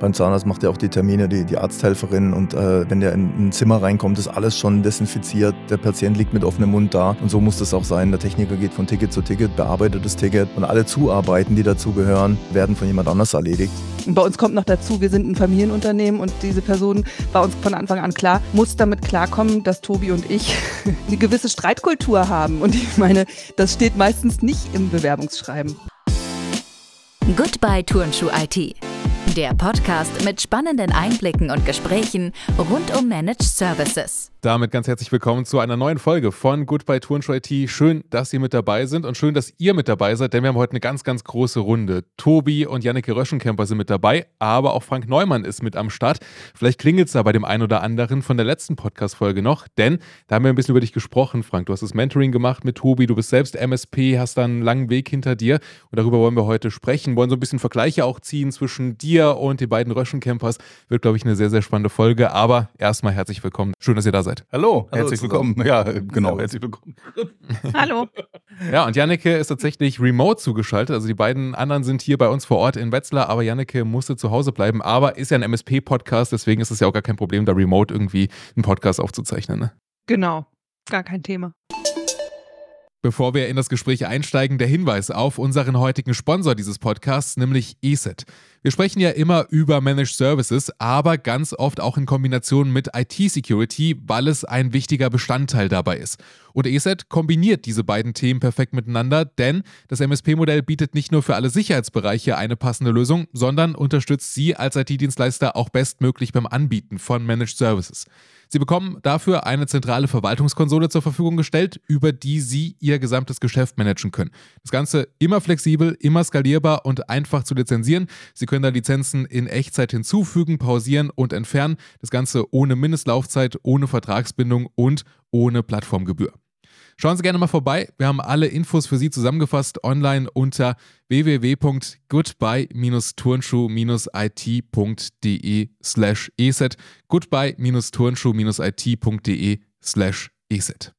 Beim Zahnarzt macht er auch die Termine, die, die Arzthelferin. Und äh, wenn der in ein Zimmer reinkommt, ist alles schon desinfiziert. Der Patient liegt mit offenem Mund da. Und so muss das auch sein. Der Techniker geht von Ticket zu Ticket, bearbeitet das Ticket. Und alle Zuarbeiten, die dazugehören, werden von jemand anders erledigt. Und bei uns kommt noch dazu, wir sind ein Familienunternehmen und diese Person war uns von Anfang an klar, muss damit klarkommen, dass Tobi und ich eine gewisse Streitkultur haben. Und ich meine, das steht meistens nicht im Bewerbungsschreiben. Goodbye Turnschuh IT der Podcast mit spannenden Einblicken und Gesprächen rund um Managed Services. Damit ganz herzlich willkommen zu einer neuen Folge von Goodbye Turnshow IT. Schön, dass Sie mit dabei sind und schön, dass ihr mit dabei seid, denn wir haben heute eine ganz, ganz große Runde. Tobi und Janneke Röschenkemper sind mit dabei, aber auch Frank Neumann ist mit am Start. Vielleicht klingelt es da bei dem einen oder anderen von der letzten Podcast-Folge noch, denn da haben wir ein bisschen über dich gesprochen, Frank. Du hast das Mentoring gemacht mit Tobi, du bist selbst MSP, hast da einen langen Weg hinter dir und darüber wollen wir heute sprechen, wollen so ein bisschen Vergleiche auch ziehen zwischen dir und den beiden Röschencampers. Wird, glaube ich, eine sehr, sehr spannende Folge, aber erstmal herzlich willkommen. Schön, dass ihr da seid seid. Hallo, Hallo herzlich willkommen. Ja, genau, herzlich willkommen. Hallo. Ja, und Janneke ist tatsächlich remote zugeschaltet. Also die beiden anderen sind hier bei uns vor Ort in Wetzlar, aber Janneke musste zu Hause bleiben. Aber ist ja ein MSP-Podcast, deswegen ist es ja auch gar kein Problem, da remote irgendwie einen Podcast aufzuzeichnen. Ne? Genau, gar kein Thema. Bevor wir in das Gespräch einsteigen, der Hinweis auf unseren heutigen Sponsor dieses Podcasts, nämlich ESET. Wir sprechen ja immer über Managed Services, aber ganz oft auch in Kombination mit IT-Security, weil es ein wichtiger Bestandteil dabei ist. Und ESET kombiniert diese beiden Themen perfekt miteinander, denn das MSP-Modell bietet nicht nur für alle Sicherheitsbereiche eine passende Lösung, sondern unterstützt Sie als IT-Dienstleister auch bestmöglich beim Anbieten von Managed Services. Sie bekommen dafür eine zentrale Verwaltungskonsole zur Verfügung gestellt, über die Sie Ihr gesamtes Geschäft managen können. Das Ganze immer flexibel, immer skalierbar und einfach zu lizenzieren. Sie können da Lizenzen in Echtzeit hinzufügen, pausieren und entfernen. Das Ganze ohne Mindestlaufzeit, ohne Vertragsbindung und ohne Plattformgebühr. Schauen Sie gerne mal vorbei. Wir haben alle Infos für Sie zusammengefasst online unter www.goodbye-turnschuh-it.de slash eset. goodbye-turnschuh-it.de slash eset.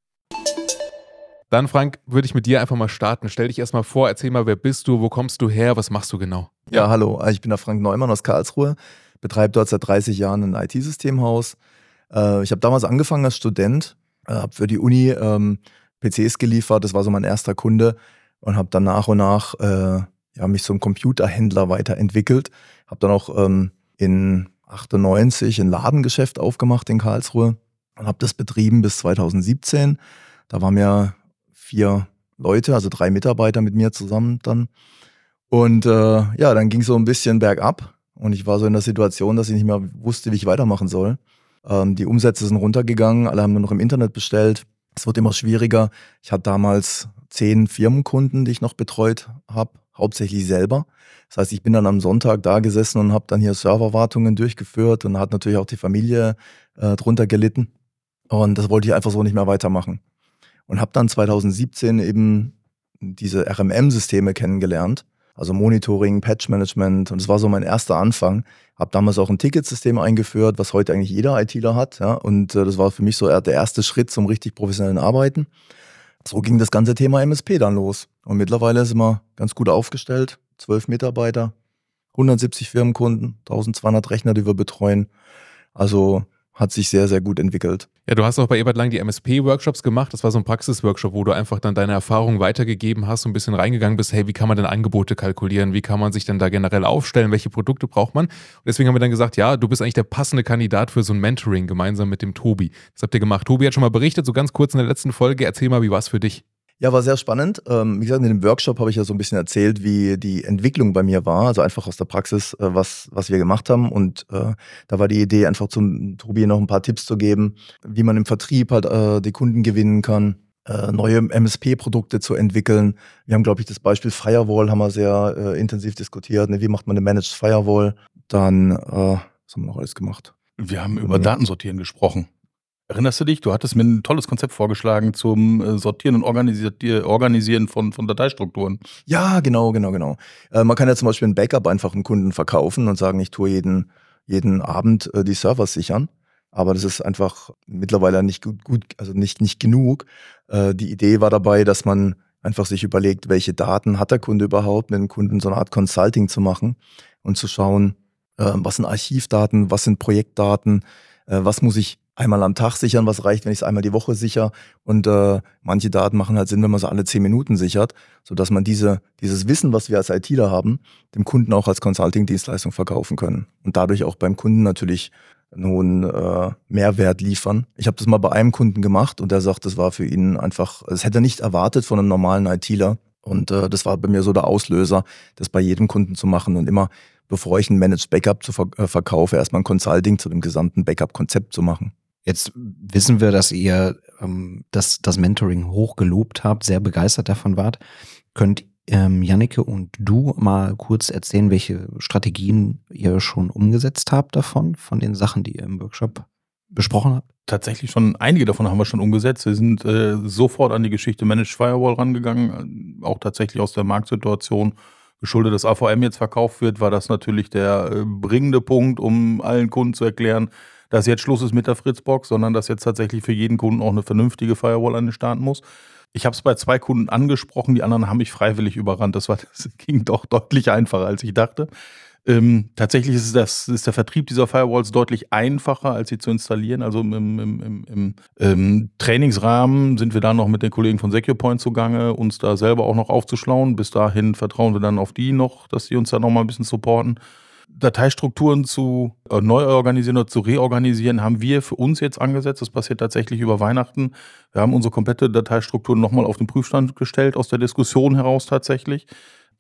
Dann, Frank, würde ich mit dir einfach mal starten. Stell dich erstmal vor, erzähl mal, wer bist du, wo kommst du her, was machst du genau? Ja, hallo, ich bin der Frank Neumann aus Karlsruhe, betreibe dort seit 30 Jahren ein IT-Systemhaus. Äh, ich habe damals angefangen als Student, äh, habe für die Uni ähm, PCs geliefert, das war so mein erster Kunde und habe dann nach und nach äh, ja, mich zum Computerhändler weiterentwickelt. Habe dann auch ähm, in 98 ein Ladengeschäft aufgemacht in Karlsruhe und habe das betrieben bis 2017. Da waren wir vier Leute, also drei Mitarbeiter mit mir zusammen dann. Und äh, ja, dann ging so ein bisschen bergab und ich war so in der Situation, dass ich nicht mehr wusste, wie ich weitermachen soll. Ähm, die Umsätze sind runtergegangen, alle haben nur noch im Internet bestellt. Es wird immer schwieriger. Ich hatte damals zehn Firmenkunden, die ich noch betreut habe, hauptsächlich selber. Das heißt, ich bin dann am Sonntag da gesessen und habe dann hier Serverwartungen durchgeführt und hat natürlich auch die Familie äh, drunter gelitten. Und das wollte ich einfach so nicht mehr weitermachen. Und habe dann 2017 eben diese RMM-Systeme kennengelernt also Monitoring, Patch-Management. Und das war so mein erster Anfang. Habe damals auch ein Ticketsystem eingeführt, was heute eigentlich jeder ITler hat. Ja? Und äh, das war für mich so der erste Schritt zum richtig professionellen Arbeiten. So ging das ganze Thema MSP dann los. Und mittlerweile sind wir ganz gut aufgestellt. Zwölf Mitarbeiter, 170 Firmenkunden, 1200 Rechner, die wir betreuen. Also hat sich sehr, sehr gut entwickelt. Ja, du hast auch bei Ebert Lang die MSP-Workshops gemacht. Das war so ein Praxis-Workshop, wo du einfach dann deine Erfahrungen weitergegeben hast, und ein bisschen reingegangen bist, hey, wie kann man denn Angebote kalkulieren? Wie kann man sich denn da generell aufstellen? Welche Produkte braucht man? Und deswegen haben wir dann gesagt, ja, du bist eigentlich der passende Kandidat für so ein Mentoring gemeinsam mit dem Tobi. Das habt ihr gemacht. Tobi hat schon mal berichtet, so ganz kurz in der letzten Folge. Erzähl mal, wie war es für dich? Ja, war sehr spannend. Ähm, wie gesagt, in dem Workshop habe ich ja so ein bisschen erzählt, wie die Entwicklung bei mir war, also einfach aus der Praxis, äh, was, was wir gemacht haben. Und äh, da war die Idee, einfach zum Tobi noch ein paar Tipps zu geben, wie man im Vertrieb halt äh, die Kunden gewinnen kann, äh, neue MSP-Produkte zu entwickeln. Wir haben, glaube ich, das Beispiel Firewall haben wir sehr äh, intensiv diskutiert. Ne? Wie macht man eine Managed Firewall? Dann, äh, was haben wir noch alles gemacht? Wir haben über Datensortieren gesprochen. Erinnerst du dich? Du hattest mir ein tolles Konzept vorgeschlagen zum äh, Sortieren und Organisieren von, von Dateistrukturen. Ja, genau, genau, genau. Äh, man kann ja zum Beispiel ein Backup einfach einem Kunden verkaufen und sagen, ich tue jeden, jeden Abend äh, die Server sichern. Aber das ist einfach mittlerweile nicht gut, gut also nicht, nicht genug. Äh, die Idee war dabei, dass man einfach sich überlegt, welche Daten hat der Kunde überhaupt, mit dem Kunden so eine Art Consulting zu machen und zu schauen, Äh, was sind Archivdaten? Was sind Projektdaten? Äh, was muss ich einmal am Tag sichern? Was reicht, wenn ich es einmal die Woche sicher? Und äh, manche Daten machen halt Sinn, wenn man sie alle zehn Minuten sichert, sodass man diese, dieses Wissen, was wir als ITler haben, dem Kunden auch als Consulting-Dienstleistung verkaufen können. Und dadurch auch beim Kunden natürlich einen hohen äh, Mehrwert liefern. Ich habe das mal bei einem Kunden gemacht und der sagt, das war für ihn einfach, das hätte er nicht erwartet von einem normalen ITler. Und äh, das war bei mir so der Auslöser, das bei jedem Kunden zu machen und immer, bevor ich ein Managed Backup zu ver äh, verkaufe, erstmal ein Consulting zu dem gesamten Backup-Konzept zu machen. Jetzt wissen wir, dass ihr ähm, das, das Mentoring hoch gelobt habt, sehr begeistert davon wart. Könnt ähm, Jannike und du mal kurz erzählen, welche Strategien ihr schon umgesetzt habt davon, von den Sachen, die ihr im Workshop besprochen habt? Tatsächlich schon, einige davon haben wir schon umgesetzt. Wir sind äh, sofort an die Geschichte Managed Firewall rangegangen, auch tatsächlich aus der Marktsituation geschuldet, dass AVM jetzt verkauft wird, war das natürlich der äh, bringende Punkt, um allen Kunden zu erklären, dass jetzt Schluss ist mit der Fritzbox, sondern dass jetzt tatsächlich für jeden Kunden auch eine vernünftige Firewall an den Start muss. Ich habe es bei zwei Kunden angesprochen, die anderen haben mich freiwillig überrannt. Das, war, das ging doch deutlich einfacher, als ich dachte. Ähm, tatsächlich ist, das, ist der Vertrieb dieser Firewalls deutlich einfacher, als sie zu installieren. Also im, im, im, im ähm, Trainingsrahmen sind wir da noch mit den Kollegen von SecurePoint zugange, uns da selber auch noch aufzuschlauen. Bis dahin vertrauen wir dann auf die noch, dass sie uns da noch mal ein bisschen supporten. Dateistrukturen zu äh, neu organisieren oder zu reorganisieren, haben wir für uns jetzt angesetzt. Das passiert tatsächlich über Weihnachten. Wir haben unsere komplette Dateistruktur nochmal auf den Prüfstand gestellt, aus der Diskussion heraus tatsächlich.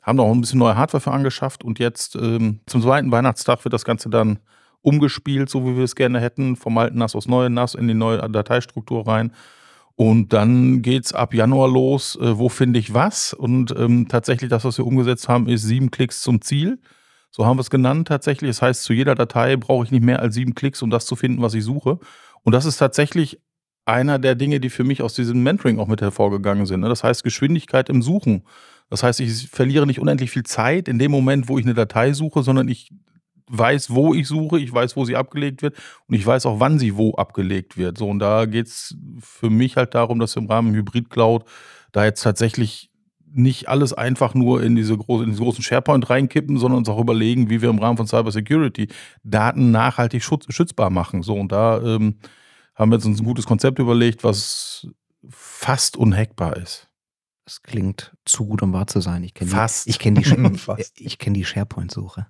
Haben auch ein bisschen neue Hardware für angeschafft und jetzt ähm, zum zweiten Weihnachtstag wird das Ganze dann umgespielt, so wie wir es gerne hätten, vom alten NAS aus neue NAS in die neue Dateistruktur rein. Und dann geht's ab Januar los, äh, wo finde ich was? Und ähm, tatsächlich das, was wir umgesetzt haben, ist sieben Klicks zum Ziel. So haben wir es genannt tatsächlich. Das heißt, zu jeder Datei brauche ich nicht mehr als sieben Klicks, um das zu finden, was ich suche. Und das ist tatsächlich einer der Dinge, die für mich aus diesem Mentoring auch mit hervorgegangen sind. Ne? Das heißt, Geschwindigkeit im Suchen. Das heißt, ich verliere nicht unendlich viel Zeit in dem Moment, wo ich eine Datei suche, sondern ich weiß, wo ich suche, ich weiß, wo sie abgelegt wird und ich weiß auch, wann sie wo abgelegt wird. So, und da geht es für mich halt darum, dass wir im Rahmen Hybrid Cloud da jetzt tatsächlich nicht alles einfach nur in diese, große, in diese großen SharePoint reinkippen, sondern uns auch überlegen, wie wir im Rahmen von Cybersecurity Daten nachhaltig schutz, schützbar machen. So, und da ähm, haben wir uns ein gutes Konzept überlegt, was fast unhackbar ist. Das klingt zu gut, um wahr zu sein. Ich kenne die, ich kenn die, ich kenn die SharePoint-Suche.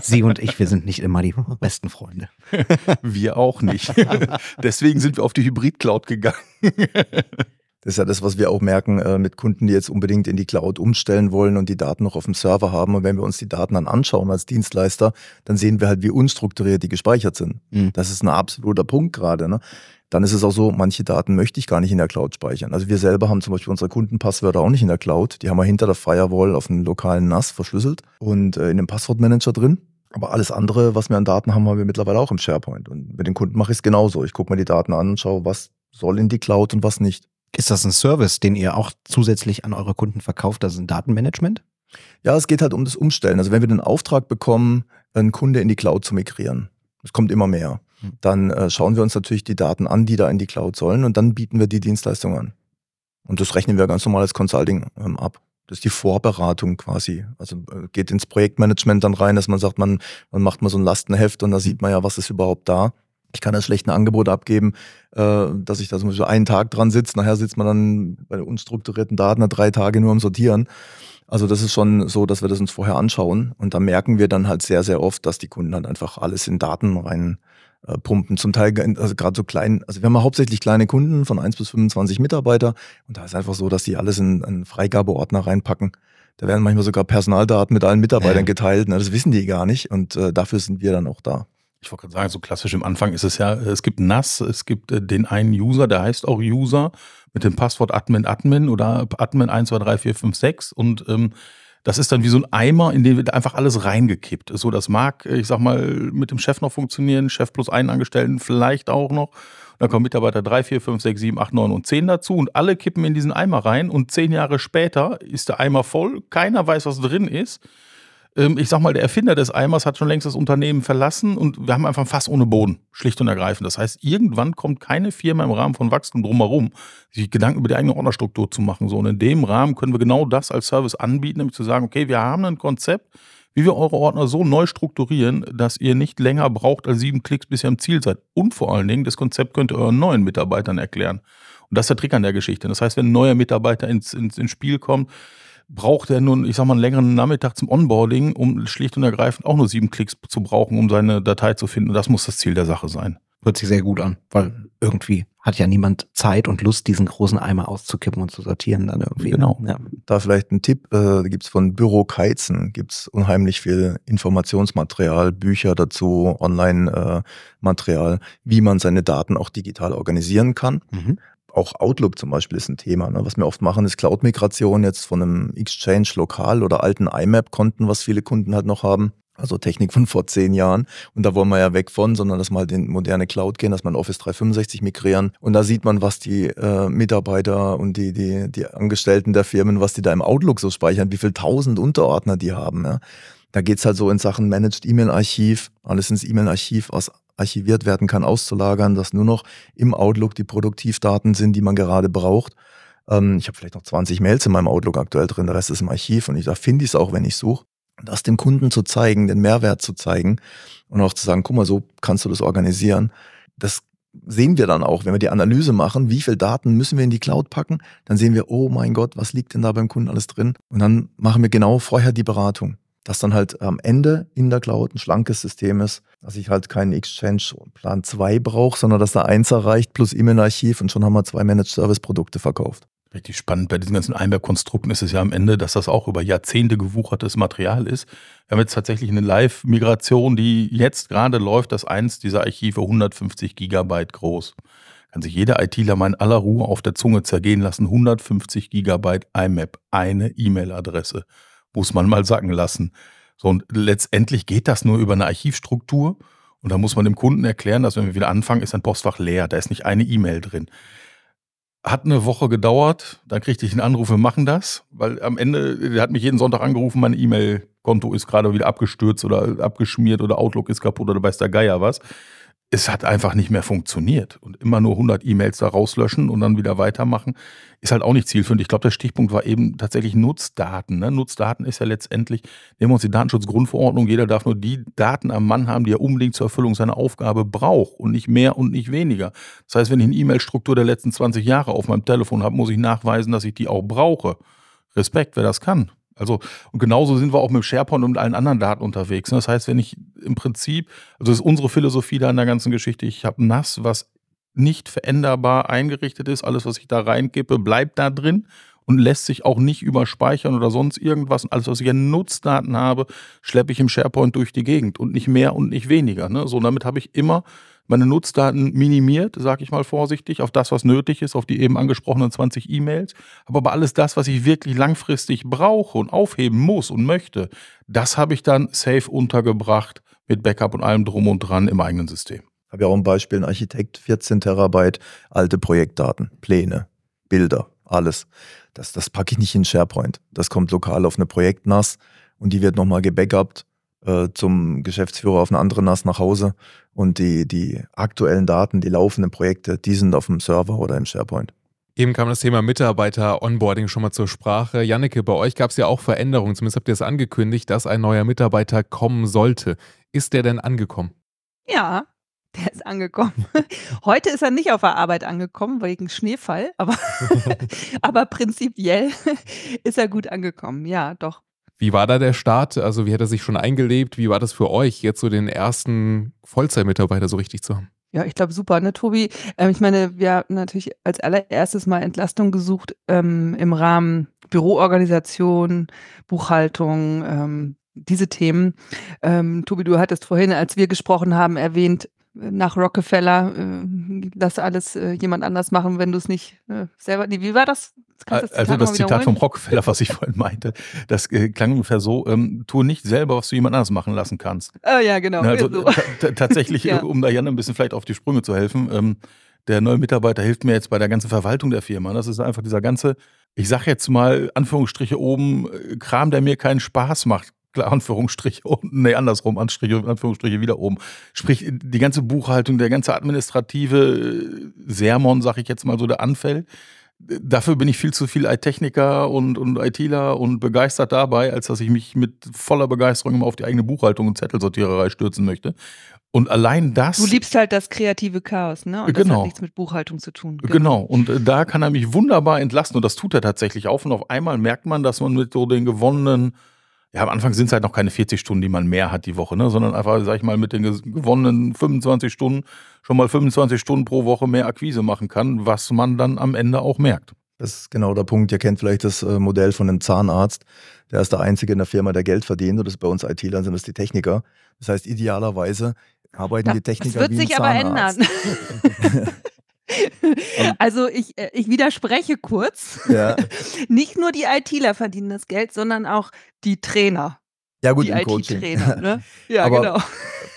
Sie und ich, wir sind nicht immer die besten Freunde. Wir auch nicht. Deswegen sind wir auf die Hybrid-Cloud gegangen. Das ist ja das, was wir auch merken äh, mit Kunden, die jetzt unbedingt in die Cloud umstellen wollen und die Daten noch auf dem Server haben. Und wenn wir uns die Daten dann anschauen als Dienstleister, dann sehen wir halt, wie unstrukturiert die gespeichert sind. Mhm. Das ist ein absoluter Punkt gerade. Ne? Dann ist es auch so, manche Daten möchte ich gar nicht in der Cloud speichern. Also wir selber haben zum Beispiel unsere Kundenpasswörter auch nicht in der Cloud. Die haben wir hinter der Firewall auf einem lokalen NAS verschlüsselt und äh, in dem Passwortmanager drin. Aber alles andere, was wir an Daten haben, haben wir mittlerweile auch im SharePoint. Und mit den Kunden mache ich es genauso. Ich gucke mir die Daten an und schaue, was soll in die Cloud und was nicht. Ist das ein Service, den ihr auch zusätzlich an eure Kunden verkauft? Das ist ein Datenmanagement? Ja, es geht halt um das Umstellen. Also wenn wir den Auftrag bekommen, einen Kunde in die Cloud zu migrieren, es kommt immer mehr, hm. dann äh, schauen wir uns natürlich die Daten an, die da in die Cloud sollen und dann bieten wir die Dienstleistung an. Und das rechnen wir ganz normal als Consulting ähm, ab. Das ist die Vorberatung quasi. Also äh, geht ins Projektmanagement dann rein, dass man sagt, man, man macht mal so ein Lastenheft und da sieht man ja, was ist überhaupt da. Ich kann das schlecht ein Angebot abgeben, äh, dass ich da zum Beispiel einen Tag dran sitze. Nachher sitzt man dann bei den unstrukturierten Daten drei Tage nur am Sortieren. Also das ist schon so, dass wir das uns vorher anschauen. Und da merken wir dann halt sehr, sehr oft, dass die Kunden dann einfach alles in Daten rein äh, pumpen. Zum Teil, also gerade so klein, also wir haben hauptsächlich kleine Kunden von 1 bis 25 Mitarbeiter. Und da ist einfach so, dass die alles in einen Freigabeordner reinpacken. Da werden manchmal sogar Personaldaten mit allen Mitarbeitern ja. geteilt. Ne? Das wissen die gar nicht. Und äh, dafür sind wir dann auch da ich wollte gerade sagen, so klassisch im Anfang ist es ja, es gibt NAS, es gibt äh, den einen User, der heißt auch User mit dem Passwort Admin Admin oder Admin 1, 2, 3, 4, 5, 6 und ähm, das ist dann wie so ein Eimer, in den wird einfach alles reingekippt. So, das mag, ich sag mal, mit dem Chef noch funktionieren, Chef plus einen Angestellten vielleicht auch noch. dann kommen Mitarbeiter 3, 4, 5, 6, 7, 8, 9 und 10 dazu und alle kippen in diesen Eimer rein und zehn Jahre später ist der Eimer voll, keiner weiß, was drin ist. Ähm, ich sag mal, der Erfinder des Eimers hat schon längst das Unternehmen verlassen und wir haben einfach Fass ohne Boden, schlicht und ergreifend. Das heißt, irgendwann kommt keine Firma im Rahmen von Wachstum drumherum, sich Gedanken über die eigene Ordnerstruktur zu machen. So, und in dem Rahmen können wir genau das als Service anbieten, nämlich zu sagen, okay, wir haben ein Konzept, wie wir eure Ordner so neu strukturieren, dass ihr nicht länger braucht als sieben Klicks, bis ihr am Ziel seid. Und vor allen Dingen, das Konzept könnt ihr euren neuen Mitarbeitern erklären. Und das ist der Trick an der Geschichte. Das heißt, wenn ein neuer Mitarbeiter ins, ins, ins Spiel kommt, braucht er nun, ich sag mal, einen längeren Nachmittag zum Onboarding, um schlicht und ergreifend auch nur sieben Klicks zu brauchen, um seine Datei zu finden. Und das muss das Ziel der Sache sein. Hört sich sehr gut an, weil irgendwie hat ja niemand Zeit und Lust, diesen großen Eimer auszukippen und zu sortieren dann irgendwie. ne? Genau. Ja. Da vielleicht ein Tipp, äh, gibt es von Büro Keizen, gibt es unheimlich viel Informationsmaterial, Bücher dazu, Online-Material, wie man seine Daten auch digital organisieren kann. Mhm. Auch Outlook zum Beispiel ist ein Thema. Ne? Was wir oft machen, ist Cloud-Migration jetzt von einem Exchange lokal oder alten IMAP-Konten, was viele Kunden halt noch haben. Also Technik von vor zehn Jahren. Und da wollen wir ja weg von, sondern dass wir halt in moderne Cloud gehen, dass wir in Office 365 migrieren. Und da sieht man, was die äh, Mitarbeiter und die, die, die Angestellten der Firmen, was die da im Outlook so speichern, wie viel tausend Unterordner die haben. Ja? Da geht's halt so in Sachen Managed E-Mail-Archiv, alles ins E-Mail-Archiv, was archiviert werden kann, auszulagern, dass nur noch im Outlook die Produktivdaten sind, die man gerade braucht. Ähm, ich habe vielleicht noch 20 Mails in meinem Outlook aktuell drin, der Rest ist im Archiv und ich, da finde ich es auch, wenn ich suche. Das dem Kunden zu zeigen, den Mehrwert zu zeigen und auch zu sagen, guck mal, so kannst du das organisieren. Das sehen wir dann auch, wenn wir die Analyse machen, wie viel Daten müssen wir in die Cloud packen, dann sehen wir, oh mein Gott, was liegt denn da beim Kunden alles drin? Und dann machen wir genau vorher die Beratung dass dann halt am Ende in der Cloud ein schlankes System ist, dass ich halt keinen Exchange Plan 2 brauche, sondern dass da eins erreicht plus E-Mail-Archiv und schon haben wir zwei Managed Service Produkte verkauft. Richtig spannend bei diesen ganzen Einberg-Konstrukten ist es ja am Ende, dass das auch über Jahrzehnte gewuchertes Material ist. Wir haben jetzt tatsächlich eine Live-Migration, die jetzt gerade läuft, dass eins dieser Archive 150 Gigabyte groß. Kann sich jeder ITler mal in aller Ruhe auf der Zunge zergehen lassen. 150 Gigabyte IMAP, eine E-Mail-Adresse muss man mal sacken lassen. So, und letztendlich geht das nur über eine Archivstruktur. Und da muss man dem Kunden erklären, dass wenn wir wieder anfangen, ist ein Postfach leer. Da ist nicht eine E-Mail drin. Hat eine Woche gedauert, dann kriegte ich einen Anruf, wir machen das, weil am Ende, der hat mich jeden Sonntag angerufen, mein E-Mail-Konto ist gerade wieder abgestürzt oder abgeschmiert oder Outlook ist kaputt oder weiß der Geier was es hat einfach nicht mehr funktioniert. Und immer nur 100 E-Mails da rauslöschen und dann wieder weitermachen, ist halt auch nicht zielführend. Ich glaube, der Stichpunkt war eben tatsächlich Nutzdaten. Ne? Nutzdaten ist ja letztendlich, nehmen wir uns die Datenschutzgrundverordnung, jeder darf nur die Daten am Mann haben, die er unbedingt zur Erfüllung seiner Aufgabe braucht und nicht mehr und nicht weniger. Das heißt, wenn ich eine E-Mail-Struktur der letzten 20 Jahre auf meinem Telefon habe, muss ich nachweisen, dass ich die auch brauche. Respekt, wer das kann. Also, und genauso sind wir auch mit SharePoint und allen anderen Daten unterwegs. ne? Das heißt, wenn ich im Prinzip, also das ist unsere Philosophie da in der ganzen Geschichte, ich habe NAS, was nicht veränderbar eingerichtet ist, alles, was ich da reinkippe, bleibt da drin und lässt sich auch nicht überspeichern oder sonst irgendwas. Und alles, was ich an Nutzdaten habe, schleppe ich im SharePoint durch die Gegend und nicht mehr und nicht weniger. Ne? So, damit habe ich immer meine Nutzdaten minimiert, sage ich mal vorsichtig, auf das, was nötig ist, auf die eben angesprochenen 20 E-Mails. Habe aber alles das, was ich wirklich langfristig brauche und aufheben muss und möchte, das habe ich dann safe untergebracht mit Backup und allem drum und dran im eigenen System. Ich habe ja auch ein Beispiel, ein Architekt, 14 Terabyte alte Projektdaten, Pläne, Bilder, alles. Das, das packe ich nicht in SharePoint. Das kommt lokal auf eine ProjektNAS und die wird nochmal gebackupt äh, zum Geschäftsführer auf eine andere NAS nach Hause und die, die aktuellen Daten, die laufenden Projekte, die sind auf dem Server oder im SharePoint. Eben kam das Thema Mitarbeiter-Onboarding schon mal zur Sprache. Janneke, bei euch gab es ja auch Veränderungen. Zumindest habt ihr es angekündigt, dass ein neuer Mitarbeiter kommen sollte. Ist der denn angekommen? Ja, der ist angekommen. Heute ist er nicht auf der Arbeit angekommen wegen Schneefall, aber, aber prinzipiell ist er gut angekommen. Ja, doch. Wie war da der Start? Also wie hat er sich schon eingelebt? Wie war das für euch, jetzt so den ersten Vollzeitmitarbeiter so richtig zu haben? Ja, ich glaube, super, ne, Tobi? Ähm, ich meine, wir haben natürlich als allererstes mal Entlastung gesucht ähm, im Rahmen Büroorganisation, Buchhaltung, ähm, diese Themen. Ähm, Tobi, du hattest vorhin, als wir gesprochen haben, erwähnt, nach Rockefeller, äh, lass alles äh, jemand anders machen, wenn du es nicht äh, selber. Nee, wie war das? Kannst das also das Zitat vom Rockefeller, was ich vorhin meinte, das äh, klang ungefähr so: ähm, Tu nicht selber, was du jemand anders machen lassen kannst. Ah, ja, genau. Also so. tatsächlich, ja. um da Jan ein bisschen vielleicht auf die Sprünge zu helfen. Ähm, der neue Mitarbeiter hilft mir jetzt bei der ganzen Verwaltung der Firma. Das ist einfach dieser ganze, ich sag jetzt mal, Anführungsstriche oben, äh, Kram, der mir keinen Spaß macht Anführungsstriche unten, nee, andersrum, Anstriche, Anführungsstriche wieder oben. Sprich, die ganze Buchhaltung, der ganze administrative Sermon, sag ich jetzt mal so, der anfällt, dafür bin ich viel zu viel IT-Techniker und, und ITler und begeistert dabei, als dass ich mich mit voller Begeisterung immer auf die eigene Buchhaltung und Zettelsortiererei stürzen möchte. Und allein das. Du liebst halt das kreative Chaos, ne? Und genau. das hat nichts mit Buchhaltung zu tun. Genau. genau. Und äh, da kann er mich wunderbar entlasten. Und das tut er tatsächlich auch. Und auf einmal merkt man, dass man mit so den gewonnenen, ja, am Anfang sind es halt noch keine 40 Stunden, die man mehr hat die Woche, ne? Sondern einfach, sag ich mal, mit den gewonnenen 25 Stunden schon mal 25 Stunden pro Woche mehr Akquise machen kann, was man dann am Ende auch merkt. Das ist genau der Punkt. Ihr kennt vielleicht das äh, Modell von einem Zahnarzt. Der ist der Einzige in der Firma, der Geld verdient. Und das ist bei uns IT-Lern sind das die Techniker. Das heißt, idealerweise arbeiten ja, die Techniker Das wird wie sich aber Zahnarzt. ändern. also ich, äh, ich widerspreche kurz. Ja. Nicht nur die ITler verdienen das Geld, sondern auch die Trainer. Ja, gut, die im Coaching. Ne? Ja, Aber genau.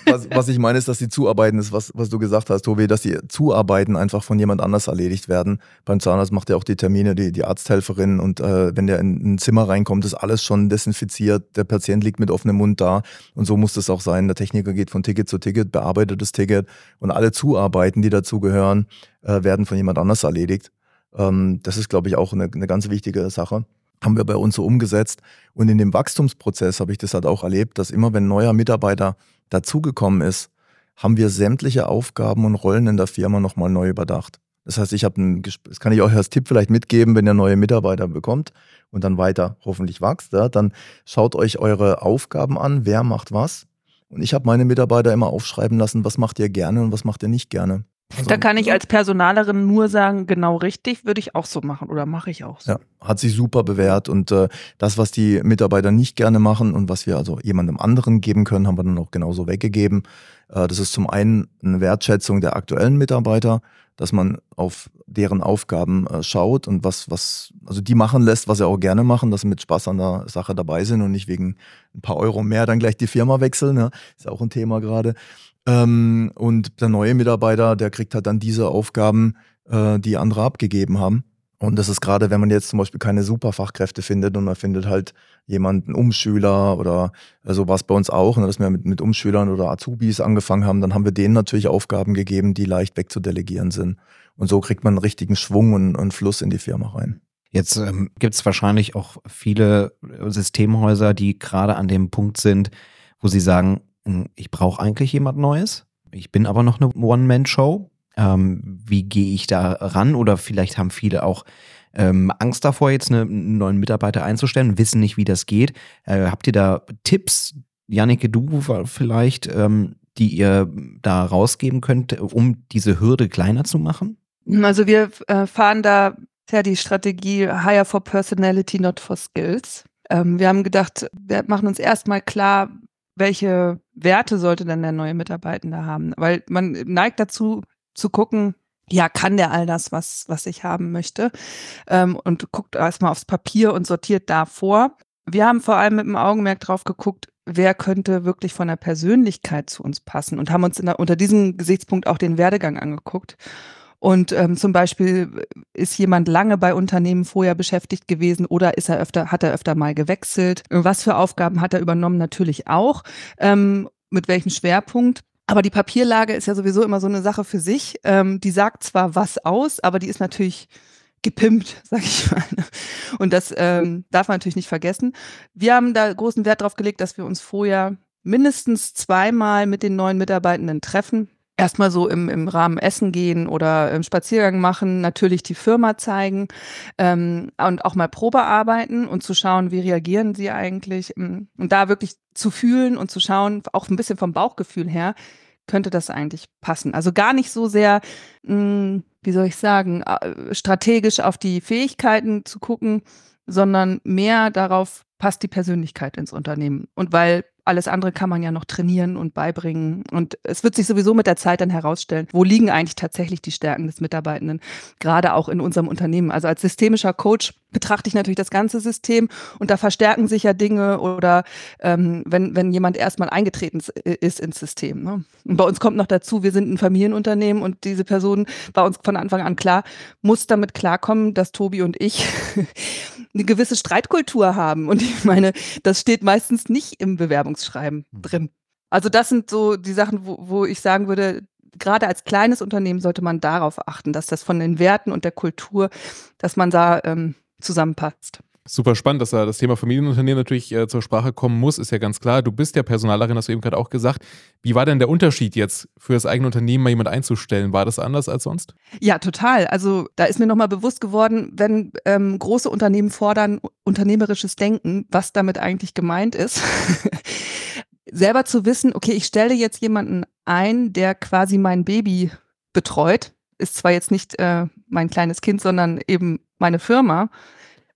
Was, was ich meine, ist, dass die Zuarbeiten, ist, was, was du gesagt hast, Tobi, dass die Zuarbeiten einfach von jemand anders erledigt werden. Beim Zahnarzt macht er auch die Termine, die, die Arzthelferin und äh, wenn der in ein Zimmer reinkommt, ist alles schon desinfiziert. Der Patient liegt mit offenem Mund da und so muss das auch sein. Der Techniker geht von Ticket zu Ticket, bearbeitet das Ticket und alle Zuarbeiten, die dazugehören, äh, werden von jemand anders erledigt. Ähm, das ist, glaube ich, auch eine, eine ganz wichtige Sache haben wir bei uns so umgesetzt. Und in dem Wachstumsprozess habe ich das halt auch erlebt, dass immer wenn ein neuer Mitarbeiter dazugekommen ist, haben wir sämtliche Aufgaben und Rollen in der Firma nochmal neu überdacht. Das heißt, ich habe ein, das kann ich euch als Tipp vielleicht mitgeben, wenn ihr neue Mitarbeiter bekommt und dann weiter hoffentlich wächst, ja, dann schaut euch eure Aufgaben an, wer macht was. Und ich habe meine Mitarbeiter immer aufschreiben lassen, was macht ihr gerne und was macht ihr nicht gerne. Also, da kann ich als Personalerin nur sagen, genau richtig, würde ich auch so machen oder mache ich auch so. Ja, hat sich super bewährt und äh, das, was die Mitarbeiter nicht gerne machen und was wir also jemandem anderen geben können, haben wir dann auch genauso weggegeben. Äh, das ist zum einen eine Wertschätzung der aktuellen Mitarbeiter, dass man auf deren Aufgaben äh, schaut und was, was, also die machen lässt, was sie auch gerne machen, dass sie mit Spaß an der Sache dabei sind und nicht wegen ein paar Euro mehr dann gleich die Firma wechseln. Ja. Ist auch ein Thema gerade. Ähm, und der neue Mitarbeiter, der kriegt halt dann diese Aufgaben, äh, die andere abgegeben haben. Und das ist gerade, wenn man jetzt zum Beispiel keine Superfachkräfte findet und man findet halt jemanden Umschüler oder äh, so war es bei uns auch, ne, dass wir mit, mit Umschülern oder Azubis angefangen haben, dann haben wir denen natürlich Aufgaben gegeben, die leicht wegzudelegieren sind. Und so kriegt man einen richtigen Schwung und, und Fluss in die Firma rein. Jetzt ähm, gibt es wahrscheinlich auch viele Systemhäuser, die gerade an dem Punkt sind, wo sie sagen, ich brauche eigentlich jemand Neues. Ich bin aber noch eine One-Man-Show. Ähm, wie gehe ich da ran? Oder vielleicht haben viele auch ähm, Angst davor, jetzt eine, einen neuen Mitarbeiter einzustellen, wissen nicht, wie das geht. Äh, habt ihr da Tipps, Jannike, du vielleicht, ähm, die ihr da rausgeben könnt, um diese Hürde kleiner zu machen? Also wir äh, fahren da ja die Strategie Hire for Personality, not for Skills. Ähm, wir haben gedacht, wir machen uns erstmal klar, welche Werte sollte denn der neue Mitarbeitende haben? Weil man neigt dazu zu gucken, ja, kann der all das, was, was ich haben möchte? Ähm, und guckt erstmal aufs Papier und sortiert da vor. Wir haben vor allem mit dem Augenmerk drauf geguckt, wer könnte wirklich von der Persönlichkeit zu uns passen und haben uns der, unter diesem Gesichtspunkt auch den Werdegang angeguckt. Und ähm, zum Beispiel ist jemand lange bei Unternehmen vorher beschäftigt gewesen oder ist er öfter, hat er öfter mal gewechselt? Was für Aufgaben hat er übernommen? Natürlich auch. Ähm, mit welchem Schwerpunkt? Aber die Papierlage ist ja sowieso immer so eine Sache für sich. Ähm, die sagt zwar was aus, aber die ist natürlich gepimpt, sag ich mal. Und das ähm, darf man natürlich nicht vergessen. Wir haben da großen Wert darauf gelegt, dass wir uns vorher mindestens zweimal mit den neuen Mitarbeitenden treffen, erstmal so im, im Rahmen Essen gehen oder im Spaziergang machen, natürlich die Firma zeigen ähm, und auch mal Probe arbeiten und zu schauen, wie reagieren sie eigentlich ähm, und da wirklich zu fühlen und zu schauen, auch ein bisschen vom Bauchgefühl her, könnte das eigentlich passen. Also gar nicht so sehr, mh, hm, wie soll ich sagen, äh, strategisch auf die Fähigkeiten zu gucken, sondern mehr darauf, passt die Persönlichkeit ins Unternehmen. Und weil alles andere kann man ja noch trainieren und beibringen. Und es wird sich sowieso mit der Zeit dann herausstellen, wo liegen eigentlich tatsächlich die Stärken des Mitarbeitenden, gerade auch in unserem Unternehmen. Also als systemischer Coach betrachte ich natürlich das ganze System und da verstärken sich ja Dinge oder ähm, wenn, wenn jemand erstmal eingetreten ist ins System. Ne? Und bei uns kommt noch dazu, wir sind ein Familienunternehmen und diese Person war uns von Anfang an klar, muss damit klarkommen, dass Tobi und ich eine gewisse Streitkultur haben. Und ich meine, das steht meistens nicht im Bewerbungsschreiben drin. Also das sind so die Sachen, wo, wo ich sagen würde, gerade als kleines Unternehmen sollte man darauf achten, dass das von den Werten und der Kultur, dass man da ähm, zusammenpasst. Super spannend, dass da das Thema Familienunternehmen natürlich äh, zur Sprache kommen muss, ist ja ganz klar. Du bist ja Personalerin, hast du eben gerade auch gesagt. Wie war denn der Unterschied jetzt für das eigene Unternehmen mal jemand einzustellen? War das anders als sonst? Ja, total. Also da ist mir nochmal bewusst geworden, wenn ähm, große Unternehmen fordern unternehmerisches Denken, was damit eigentlich gemeint ist. Selber zu wissen, okay, ich stelle jetzt jemanden ein, der quasi mein Baby betreut, ist zwar jetzt nicht äh, mein kleines Kind, sondern eben meine Firma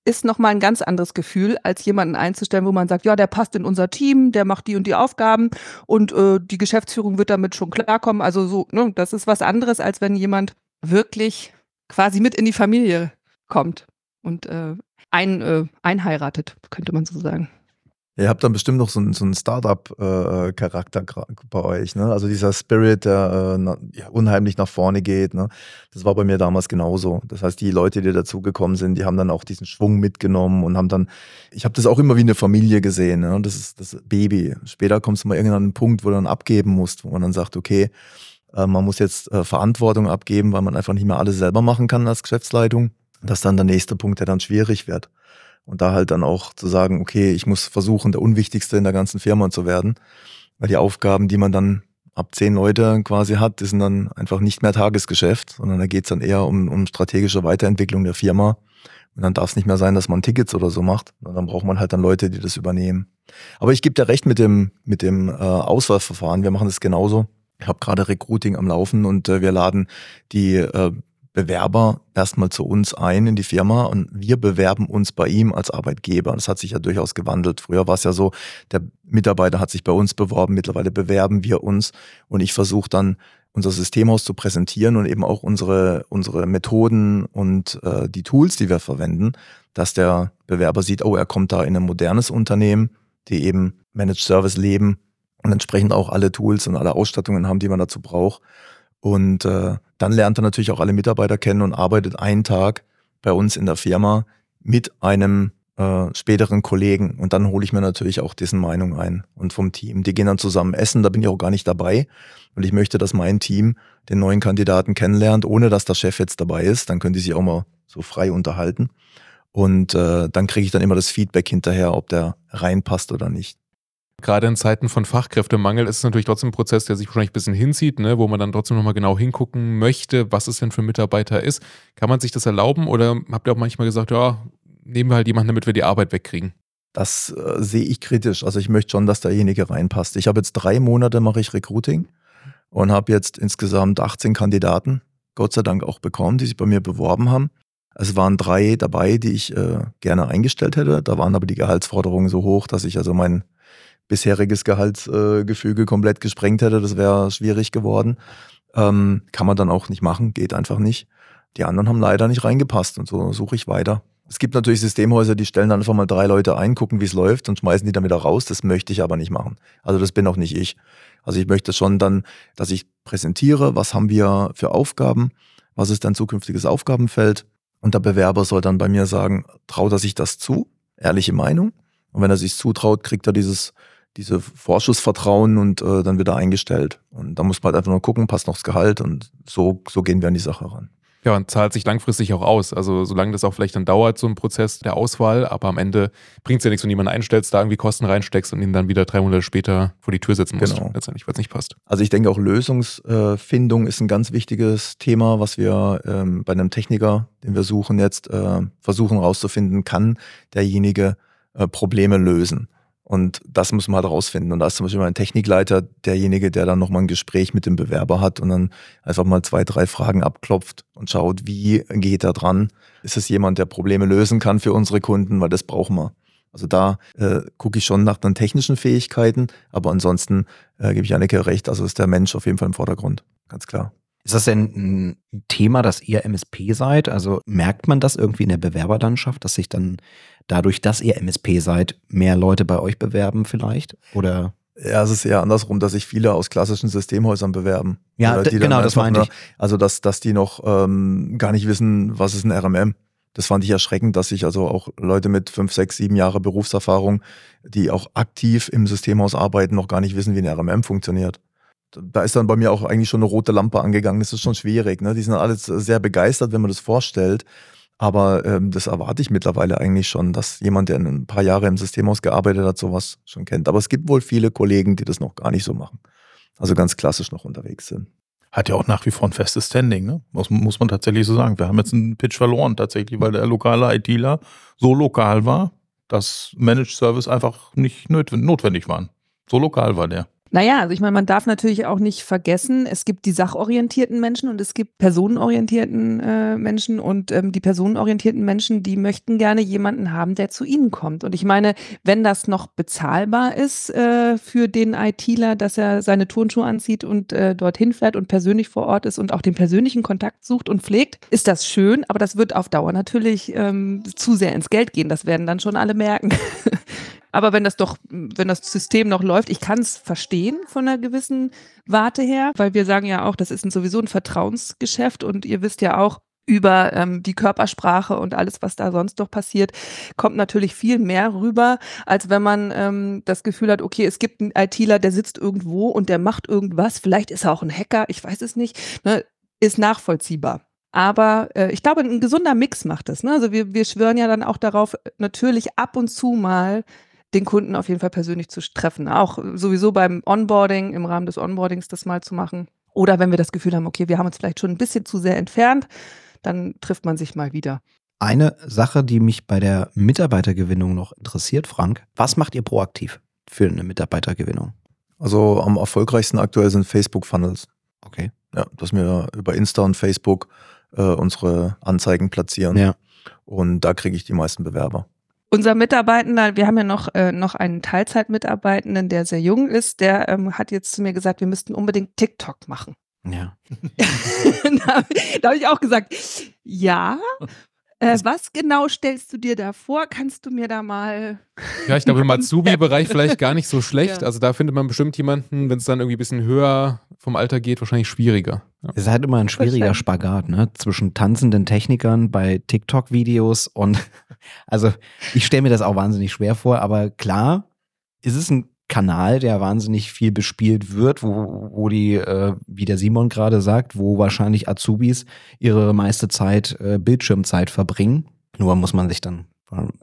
ist nochmal ein ganz anderes Gefühl, als jemanden einzustellen, wo man sagt, ja, der passt in unser Team, der macht die und die Aufgaben und äh, die Geschäftsführung wird damit schon klarkommen. Also so, ne, das ist was anderes, als wenn jemand wirklich quasi mit in die Familie kommt und äh, ein, äh, einheiratet, könnte man so sagen. Ihr habt dann bestimmt noch so einen, so einen Startup-Charakter äh, bei euch, ne? Also dieser Spirit, der äh, unheimlich nach vorne geht, ne? Das war bei mir damals genauso. Das heißt, die Leute, die dazugekommen sind, die haben dann auch diesen Schwung mitgenommen und haben dann, ich habe das auch immer wie eine Familie gesehen, ne? Das ist das Baby. Später kommst du mal irgendwann an einen Punkt, wo du dann abgeben musst, wo man dann sagt, okay, äh, man muss jetzt äh, Verantwortung abgeben, weil man einfach nicht mehr alles selber machen kann als Geschäftsleitung. Das ist dann der nächste Punkt, der dann schwierig wird. Und da halt dann auch zu sagen, okay, ich muss versuchen, der Unwichtigste in der ganzen Firma zu werden. Weil die Aufgaben, die man dann ab zehn Leute quasi hat, die sind dann einfach nicht mehr Tagesgeschäft, sondern da geht's dann eher um, um strategische Weiterentwicklung der Firma. Und dann darf es nicht mehr sein, dass man Tickets oder so macht. Und dann braucht man halt dann Leute, die das übernehmen. Aber ich gebe dir recht mit dem, mit dem äh, Auswahlverfahren. Wir machen das genauso. Ich habe gerade Recruiting am Laufen und äh, wir laden die äh, Bewerber erstmal zu uns ein in die Firma und wir bewerben uns bei ihm als Arbeitgeber. Das hat sich ja durchaus gewandelt. Früher war es ja so, der Mitarbeiter hat sich bei uns beworben, mittlerweile bewerben wir uns und ich versuche dann unser Systemhaus zu präsentieren und eben auch unsere, unsere Methoden und äh, die Tools, die wir verwenden, dass der Bewerber sieht, oh, er kommt da in ein modernes Unternehmen, die eben Managed Service leben und entsprechend auch alle Tools und alle Ausstattungen haben, die man dazu braucht. Und äh, dann lernt er natürlich auch alle Mitarbeiter kennen und arbeitet einen Tag bei uns in der Firma mit einem äh, späteren Kollegen. Und dann hole ich mir natürlich auch dessen Meinung ein und vom Team. Die gehen dann zusammen essen, da bin ich auch gar nicht dabei, weil ich möchte, dass mein Team den neuen Kandidaten kennenlernt, ohne dass der Chef jetzt dabei ist. Dann können die sich auch mal so frei unterhalten. Und äh, dann kriege ich dann immer das Feedback hinterher, ob der reinpasst oder nicht. Gerade in Zeiten von Fachkräftemangel ist es natürlich trotzdem ein Prozess, der sich wahrscheinlich ein bisschen hinzieht, ne, wo man dann trotzdem nochmal genau hingucken möchte, was es denn für Mitarbeiter ist. Kann man sich das erlauben oder habt ihr auch manchmal gesagt, ja, nehmen wir halt jemanden, damit wir die Arbeit wegkriegen? Das äh, sehe ich kritisch. Also ich möchte schon, dass derjenige reinpasst. Ich habe jetzt drei Monate mache ich Recruiting und habe jetzt insgesamt 18 Kandidaten, Gott sei Dank auch bekommen, die sich bei mir beworben haben. Es waren drei dabei, die ich äh, gerne eingestellt hätte. Da waren aber die Gehaltsforderungen so hoch, dass ich also mein bisheriges Gehaltsgefüge komplett gesprengt hätte. Das wäre schwierig geworden. Ähm, kann man dann auch nicht machen, geht einfach nicht. Die anderen haben leider nicht reingepasst und so suche ich weiter. Es gibt natürlich Systemhäuser, die stellen dann einfach mal drei Leute ein, gucken, wie es läuft und schmeißen die dann wieder raus. Das möchte ich aber nicht machen. Also das bin auch nicht ich. Also ich möchte schon dann, dass ich präsentiere, was haben wir für Aufgaben, was ist dein zukünftiges Aufgabenfeld und der Bewerber soll dann bei mir sagen, traut er sich das zu? Ehrliche Meinung. Und wenn er sich zutraut, kriegt er dieses diese Vorschussvertrauen und äh, dann wieder eingestellt. Und da muss man halt einfach nur gucken, passt noch das Gehalt und so, so gehen wir an die Sache ran. Ja, und zahlt sich langfristig auch aus. Also solange das auch vielleicht dann dauert, so ein Prozess der Auswahl, aber am Ende bringt es ja nichts, wenn jemanden einstellst, da irgendwie Kosten reinsteckst und ihn dann wieder drei Monate später vor die Tür setzen musst, genau. letztendlich, weil es nicht passt. Also ich denke auch Lösungsfindung ist ein ganz wichtiges Thema, was wir ähm, bei einem Techniker, den wir suchen jetzt, äh, versuchen herauszufinden, kann derjenige äh, Probleme lösen. Und das muss man halt rausfinden. Und da ist zum Beispiel mein Technikleiter derjenige, der dann nochmal ein Gespräch mit dem Bewerber hat und dann einfach mal zwei, drei Fragen abklopft und schaut, wie geht er dran? Ist es jemand, der Probleme lösen kann für unsere Kunden? Weil das brauchen wir. Also da äh, gucke ich schon nach den technischen Fähigkeiten, aber ansonsten äh, gebe ich Anneke recht, also ist der Mensch auf jeden Fall im Vordergrund, ganz klar. Ist das denn ein Thema, dass ihr MSP seid? Also merkt man das irgendwie in der Bewerberlandschaft, dass sich dann dadurch, dass ihr MSP seid, mehr Leute bei euch bewerben vielleicht? Oder? Ja, es ist eher andersrum, dass sich viele aus klassischen Systemhäusern bewerben. Ja, genau, das meinte ich. Also, dass, dass die noch ähm, gar nicht wissen, was ist ein RMM. Das fand ich erschreckend, dass sich also auch Leute mit fünf, sechs, sieben Jahre Berufserfahrung, die auch aktiv im Systemhaus arbeiten, noch gar nicht wissen, wie ein RMM funktioniert. Da ist dann bei mir auch eigentlich schon eine rote Lampe angegangen. Das ist schon schwierig. Ne? Die sind alles sehr begeistert, wenn man das vorstellt. Aber ähm, das erwarte ich mittlerweile eigentlich schon, dass jemand, der ein paar Jahre im Systemhaus gearbeitet hat, sowas schon kennt. Aber es gibt wohl viele Kollegen, die das noch gar nicht so machen. Also ganz klassisch noch unterwegs sind. Hat ja auch nach wie vor ein festes Standing, ne? Muss, muss man tatsächlich so sagen. Wir haben jetzt einen Pitch verloren tatsächlich, weil der lokale ITler so lokal war, dass Managed Service einfach nicht notwendig waren. So lokal war der. Naja, also ich meine, man darf natürlich auch nicht vergessen, es gibt die sachorientierten Menschen und es gibt personenorientierten äh, Menschen und ähm, die personenorientierten Menschen, die möchten gerne jemanden haben, der zu ihnen kommt. Und ich meine, wenn das noch bezahlbar ist äh, für den ITler, dass er seine Turnschuhe anzieht und äh, dorthin fährt und persönlich vor Ort ist und auch den persönlichen Kontakt sucht und pflegt, ist das schön, aber das wird auf Dauer natürlich ähm, zu sehr ins Geld gehen. Das werden dann schon alle merken. Aber wenn das doch, wenn das System noch läuft, ich kann es verstehen von einer gewissen Warte her, weil wir sagen ja auch, das ist sowieso ein Vertrauensgeschäft und ihr wisst ja auch, über ähm, die Körpersprache und alles, was da sonst noch passiert, kommt natürlich viel mehr rüber, als wenn man ähm, das Gefühl hat, okay, es gibt einen ITler, der sitzt irgendwo und der macht irgendwas, vielleicht ist er auch ein Hacker, ich weiß es nicht, ne, ist nachvollziehbar. Aber äh, ich glaube, ein gesunder Mix macht das. Ne? Also wir, wir schwören ja dann auch darauf, natürlich ab und zu mal den Kunden auf jeden Fall persönlich zu treffen. Auch sowieso beim Onboarding, im Rahmen des Onboardings das mal zu machen. Oder wenn wir das Gefühl haben, okay, wir haben uns vielleicht schon ein bisschen zu sehr entfernt, dann trifft man sich mal wieder. Eine Sache, die mich bei der Mitarbeitergewinnung noch interessiert, Frank, was macht ihr proaktiv für eine Mitarbeitergewinnung? Also am erfolgreichsten aktuell sind Facebook-Funnels. Okay. Ja, dass wir über Insta und Facebook äh, unsere Anzeigen platzieren. Ja. Und da kriege ich die meisten Bewerber. Unser Mitarbeitender, wir haben ja noch, äh, noch einen Teilzeitmitarbeitenden, der sehr jung ist, der ähm, hat jetzt zu mir gesagt, wir müssten unbedingt TikTok machen. Ja. da, da habe ich auch gesagt, ja, äh, was genau stellst du dir da vor? Kannst du mir da mal. Ja, ich glaube, im Azubi-Bereich vielleicht gar nicht so schlecht. Ja. Also da findet man bestimmt jemanden, wenn es dann irgendwie ein bisschen höher vom Alter geht, wahrscheinlich schwieriger. Ja. Es ist halt immer ein schwieriger Spagat, ne? Zwischen tanzenden Technikern bei TikTok-Videos und also ich stelle mir das auch wahnsinnig schwer vor, aber klar, ist es ein Kanal, der wahnsinnig viel bespielt wird, wo, wo die, äh, wie der Simon gerade sagt, wo wahrscheinlich Azubis ihre meiste Zeit, äh, Bildschirmzeit verbringen. Nur muss man sich dann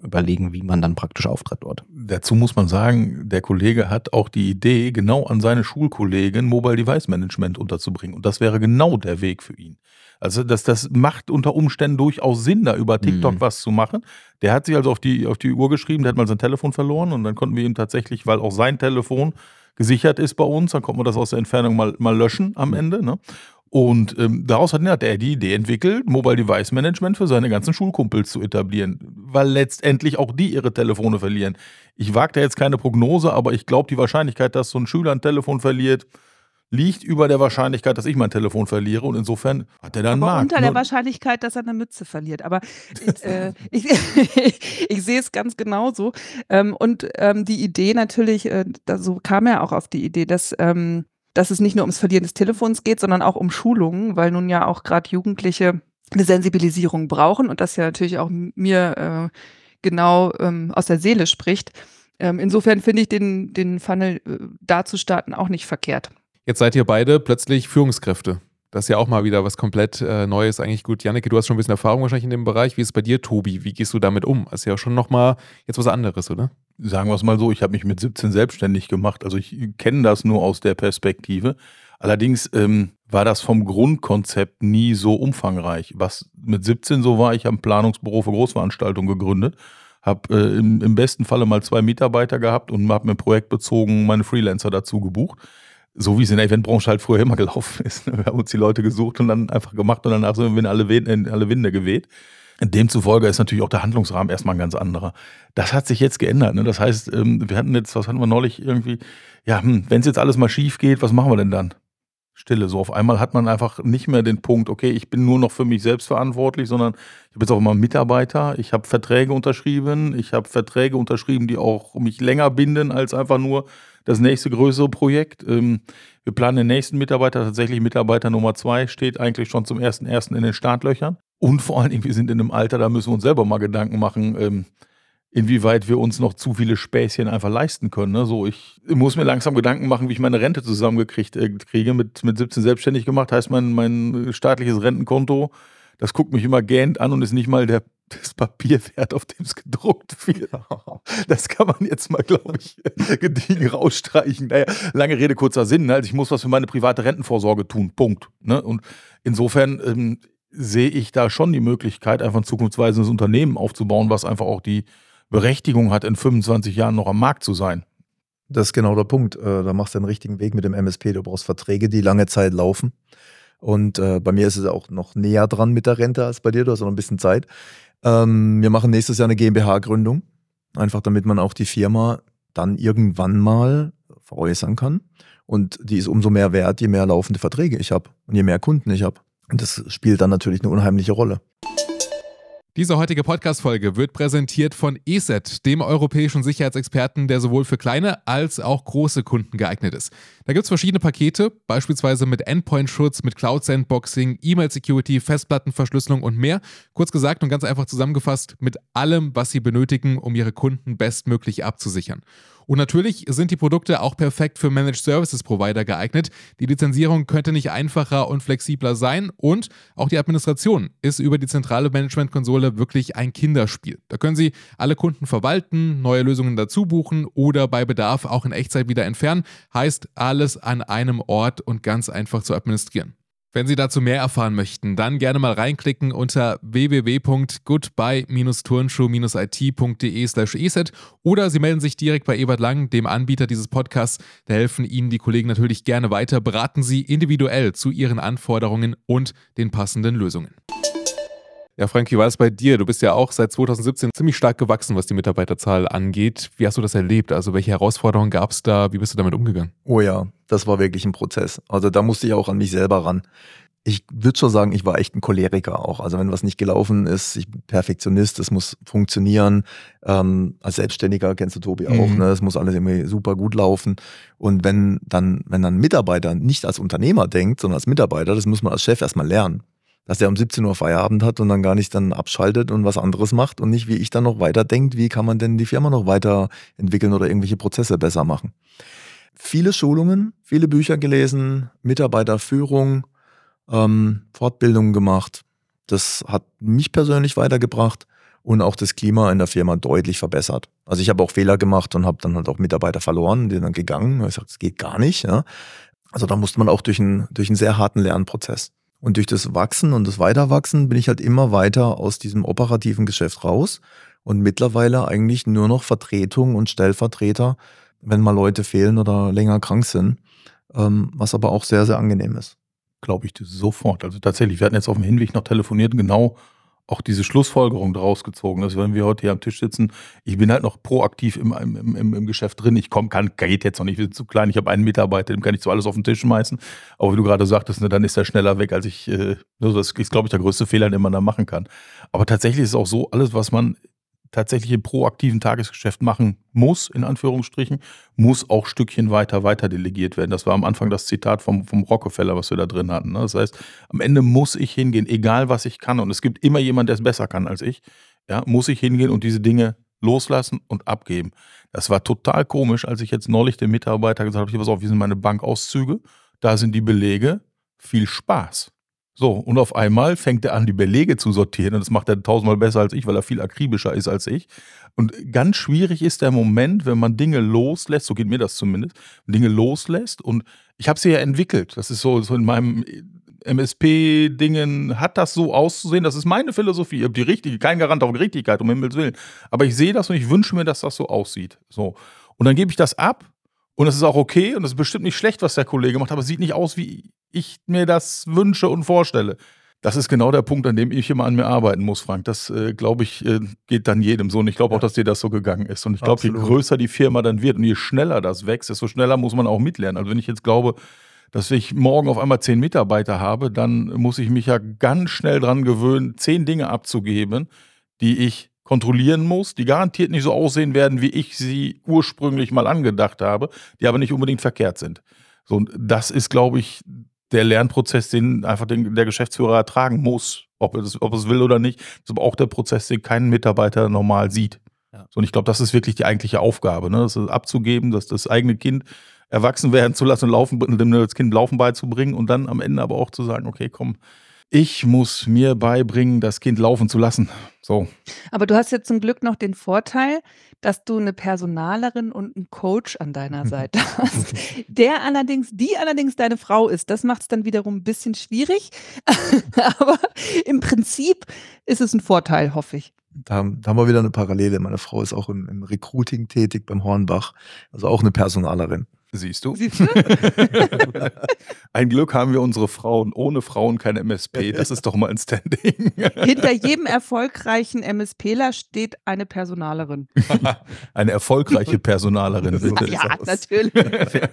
überlegen, wie man dann praktisch auftritt dort. Dazu muss man sagen, der Kollege hat auch die Idee, genau an seine Schulkollegen Mobile Device Management unterzubringen. Und das wäre genau der Weg für ihn. Also das, das macht unter Umständen durchaus Sinn, da über TikTok mhm. was zu machen. Der hat sich also auf die, auf die Uhr geschrieben, der hat mal sein Telefon verloren und dann konnten wir ihm tatsächlich, weil auch sein Telefon gesichert ist bei uns, dann konnten wir das aus der Entfernung mal, mal löschen am Ende. Ne? Und ähm, daraus hat, hat er die Idee entwickelt, Mobile Device Management für seine ganzen Schulkumpels zu etablieren, weil letztendlich auch die ihre Telefone verlieren. Ich wage da jetzt keine Prognose, aber ich glaube, die Wahrscheinlichkeit, dass so ein Schüler ein Telefon verliert, liegt über der Wahrscheinlichkeit, dass ich mein Telefon verliere und insofern hat er dann einen Aber Markt. Unter der Wahrscheinlichkeit, dass er eine Mütze verliert. Aber äh, ich, ich, sehe es ganz genauso. Ähm, und ähm, die Idee natürlich, äh, da, so kam er auch auf die Idee, dass, ähm, dass es nicht nur ums Verlieren des Telefons geht, sondern auch um Schulungen, weil nun ja auch gerade Jugendliche eine Sensibilisierung brauchen und das ja natürlich auch mir äh, genau ähm, aus der Seele spricht. Ähm, insofern finde ich den, den Funnel äh, da zu starten auch nicht verkehrt. Jetzt seid ihr beide plötzlich Führungskräfte. Das ist ja auch mal wieder was komplett äh, Neues. Eigentlich gut, Janneke, du hast schon ein bisschen Erfahrung wahrscheinlich in dem Bereich. Wie ist es bei dir, Tobi? Wie gehst du damit um? Das ist ja schon nochmal jetzt was anderes, oder? Sagen wir es mal so, ich habe mich mit 17 selbstständig gemacht. Also ich kenne das nur aus der Perspektive. Allerdings ähm, war das vom Grundkonzept nie so umfangreich. Was mit 17 so war, ich habe ein Planungsbüro für Großveranstaltungen gegründet, habe äh, im, im besten Falle mal zwei Mitarbeiter gehabt und habe mir projektbezogen meine Freelancer dazu gebucht so wie es in der Eventbranche halt früher immer gelaufen ist. Wir haben uns die Leute gesucht und dann einfach gemacht und danach sind wir alle, in alle Winde geweht. Demzufolge ist natürlich auch der Handlungsrahmen erstmal ein ganz anderer. Das hat sich jetzt geändert. Ne? Das heißt, ähm, wir hatten jetzt, was hatten wir neulich irgendwie, ja, hm, wenn es jetzt alles mal schief geht, was machen wir denn dann? Stille. So auf einmal hat man einfach nicht mehr den Punkt, okay, ich bin nur noch für mich selbst verantwortlich, sondern ich habe jetzt auch immer Mitarbeiter, ich habe Verträge unterschrieben, ich habe Verträge unterschrieben, die auch mich länger binden als einfach nur das nächste größere Projekt. Ähm, wir planen den nächsten Mitarbeiter, tatsächlich Mitarbeiter Nummer zwei, steht eigentlich schon zum ersten ersten in den Startlöchern. Und vor allen Dingen, wir sind in einem Alter, da müssen wir uns selber mal Gedanken machen. Ähm, inwieweit wir uns noch zu viele Späßchen einfach leisten können. Ne? So, ich muss mir langsam Gedanken machen, wie ich meine Rente zusammengekriegt äh, kriege. Mit, mit 17 selbstständig gemacht, heißt mein, mein staatliches Rentenkonto, das guckt mich immer gähnt an und ist nicht mal der, das Papier wert, auf dem es gedruckt wird. Das kann man jetzt mal, glaube ich, gediegen rausstreichen. Naja, lange Rede, kurzer Sinn. Ne? Also ich muss was für meine private Rentenvorsorge tun. Punkt. Ne? Und insofern ähm, sehe ich da schon die Möglichkeit, einfach ein zukunftsweisendes Unternehmen aufzubauen, was einfach auch die Berechtigung hat, in 25 Jahren noch am Markt zu sein. Das ist genau der Punkt. Äh, da machst du den richtigen Weg mit dem MSP. Du brauchst Verträge, die lange Zeit laufen. Und äh, bei mir ist es auch noch näher dran mit der Rente als bei dir. Du hast noch ein bisschen Zeit. Ähm, wir machen nächstes Jahr eine GmbH-Gründung. Einfach damit man auch die Firma dann irgendwann mal veräußern kann. Und die ist umso mehr wert, je mehr laufende Verträge ich habe und je mehr Kunden ich habe. Und das spielt dann natürlich eine unheimliche Rolle. Diese heutige Podcast-Folge wird präsentiert von ESET, dem europäischen Sicherheitsexperten, der sowohl für kleine als auch große Kunden geeignet ist. Da gibt es verschiedene Pakete, beispielsweise mit Endpoint-Schutz, mit Cloud-Sandboxing, E-Mail-Security, Festplattenverschlüsselung und mehr. Kurz gesagt und ganz einfach zusammengefasst, mit allem, was Sie benötigen, um Ihre Kunden bestmöglich abzusichern. Und natürlich sind die Produkte auch perfekt für Managed Services Provider geeignet. Die Lizenzierung könnte nicht einfacher und flexibler sein und auch die Administration ist über die zentrale Management-Konsole wirklich ein Kinderspiel. Da können Sie alle Kunden verwalten, neue Lösungen dazu buchen oder bei Bedarf auch in Echtzeit wieder entfernen. Heißt alles an einem Ort und ganz einfach zu administrieren. Wenn Sie dazu mehr erfahren möchten, dann gerne mal reinklicken unter www.goodbye-turnschuh-it.de slash eset oder Sie melden sich direkt bei Ebert Lang, dem Anbieter dieses Podcasts. Da helfen Ihnen die Kollegen natürlich gerne weiter, beraten Sie individuell zu Ihren Anforderungen und den passenden Lösungen. Ja, Frank, wie war es bei dir? Du bist ja auch seit 2017 ziemlich stark gewachsen, was die Mitarbeiterzahl angeht. Wie hast du das erlebt? Also welche Herausforderungen gab es da? Wie bist du damit umgegangen? Oh ja, das war wirklich ein Prozess. Also da musste ich auch an mich selber ran. Ich würde schon sagen, ich war echt ein Choleriker auch. Also wenn was nicht gelaufen ist, ich bin Perfektionist, es muss funktionieren. Ähm, als Selbstständiger kennst du Tobi auch, mhm. ne? Es muss alles irgendwie super gut laufen. Und wenn dann, wenn dann Mitarbeiter nicht als Unternehmer denkt, sondern als Mitarbeiter, das muss man als Chef erstmal lernen dass er um 17 Uhr Feierabend hat und dann gar nicht dann abschaltet und was anderes macht und nicht, wie ich dann noch weiter denkt, wie kann man denn die Firma noch weiterentwickeln oder irgendwelche Prozesse besser machen. Viele Schulungen, viele Bücher gelesen, Mitarbeiterführung, ähm, Fortbildungen gemacht. Das hat mich persönlich weitergebracht und auch das Klima in der Firma deutlich verbessert. Also ich habe auch Fehler gemacht und habe dann halt auch Mitarbeiter verloren, die dann gegangen. Ich sage, es geht gar nicht. Ja. Also da musste man auch durch einen, durch einen sehr harten Lernprozess. Und durch das Wachsen und das Weiterwachsen bin ich halt immer weiter aus diesem operativen Geschäft raus und mittlerweile eigentlich nur noch Vertretung und Stellvertreter, wenn mal Leute fehlen oder länger krank sind, ähm, was aber auch sehr, sehr angenehm ist. Glaube ich sofort. Also tatsächlich, wir hatten jetzt auf dem Hinweg noch telefoniert, genau auch diese Schlussfolgerung daraus gezogen. Also wenn wir heute hier am Tisch sitzen, ich bin halt noch proaktiv im, im, im, im Geschäft drin. Ich komme, kann, geht jetzt noch nicht, wir sind zu klein. Ich habe einen Mitarbeiter, dem kann ich so alles auf den Tisch schmeißen. Aber wie du gerade sagtest, ne, dann ist er schneller weg, als ich, äh, das ist, glaube ich, der größte Fehler, den man da machen kann. Aber tatsächlich ist auch so, alles, was man tatsächlich im proaktiven Tagesgeschäft machen muss, in Anführungsstrichen, muss auch Stückchen weiter, weiter delegiert werden. Das war am Anfang das Zitat vom, vom Rockefeller, was wir da drin hatten. Ne? Das heißt, am Ende muss ich hingehen, egal was ich kann, und es gibt immer jemanden, der es besser kann als ich, ja, muss ich hingehen und diese Dinge loslassen und abgeben. Das war total komisch, als ich jetzt neulich dem Mitarbeiter gesagt habe, pass auf, wie sind meine Bankauszüge, da sind die Belege, viel Spaß. So, und auf einmal fängt er an, die Belege zu sortieren. Und das macht er tausendmal besser als ich, weil er viel akribischer ist als ich. Und ganz schwierig ist der Moment, wenn man Dinge loslässt, so geht mir das zumindest, Dinge loslässt. Und ich habe sie ja entwickelt. Das ist so, so in meinem MSP-Dingen hat das so auszusehen. Das ist meine Philosophie. Ich habe die richtige, kein Garant auf Richtigkeit, um Himmels Willen. Aber ich sehe das und ich wünsche mir, dass das so aussieht. So. Und dann gebe ich das ab und es ist auch okay und es ist bestimmt nicht schlecht, was der Kollege macht, aber es sieht nicht aus, wie ich mir das wünsche und vorstelle. Das ist genau der Punkt, an dem ich immer an mir arbeiten muss, Frank. Das, äh, glaube ich, äh, geht dann jedem so. Und ich glaube auch, dass dir das so gegangen ist. Und ich glaube, je größer die Firma dann wird und je schneller das wächst, desto schneller muss man auch mitlernen. Also wenn ich jetzt glaube, dass ich morgen auf einmal zehn Mitarbeiter habe, dann muss ich mich ja ganz schnell dran gewöhnen, zehn Dinge abzugeben, die ich kontrollieren muss, die garantiert nicht so aussehen werden, wie ich sie ursprünglich mal angedacht habe, die aber nicht unbedingt verkehrt sind. So, und das ist, glaube ich, der Lernprozess, den einfach den, der Geschäftsführer ertragen muss, ob er, das, ob es will oder nicht. Das ist aber auch der Prozess, den kein Mitarbeiter normal sieht. Ja. So, und ich glaube, das ist wirklich die eigentliche Aufgabe, ne? das ist abzugeben, dass das eigene Kind erwachsen werden zu lassen und laufen, dem das Kind Laufen beizubringen und dann am Ende aber auch zu sagen, okay, komm, ich muss mir beibringen, das Kind laufen zu lassen. So. Aber du hast jetzt zum Glück noch den Vorteil, dass du eine Personalerin und einen Coach an deiner Seite hast. Der allerdings, die allerdings deine Frau ist. Das macht es dann wiederum ein bisschen schwierig. Aber im Prinzip ist es ein Vorteil, hoffe ich. Da, da, haben wir wieder eine Parallele. Meine Frau ist auch im, im Recruiting tätig beim Hornbach, also auch eine Personalerin. Siehst du? Siehst du? ein Glück haben wir unsere Frauen. Ohne Frauen kein MSP. Das ist doch mal ein Standing. Hinter jedem erfolgreichen MSPler steht eine Personalerin. eine erfolgreiche Personalerin, bitte. Ja, natürlich.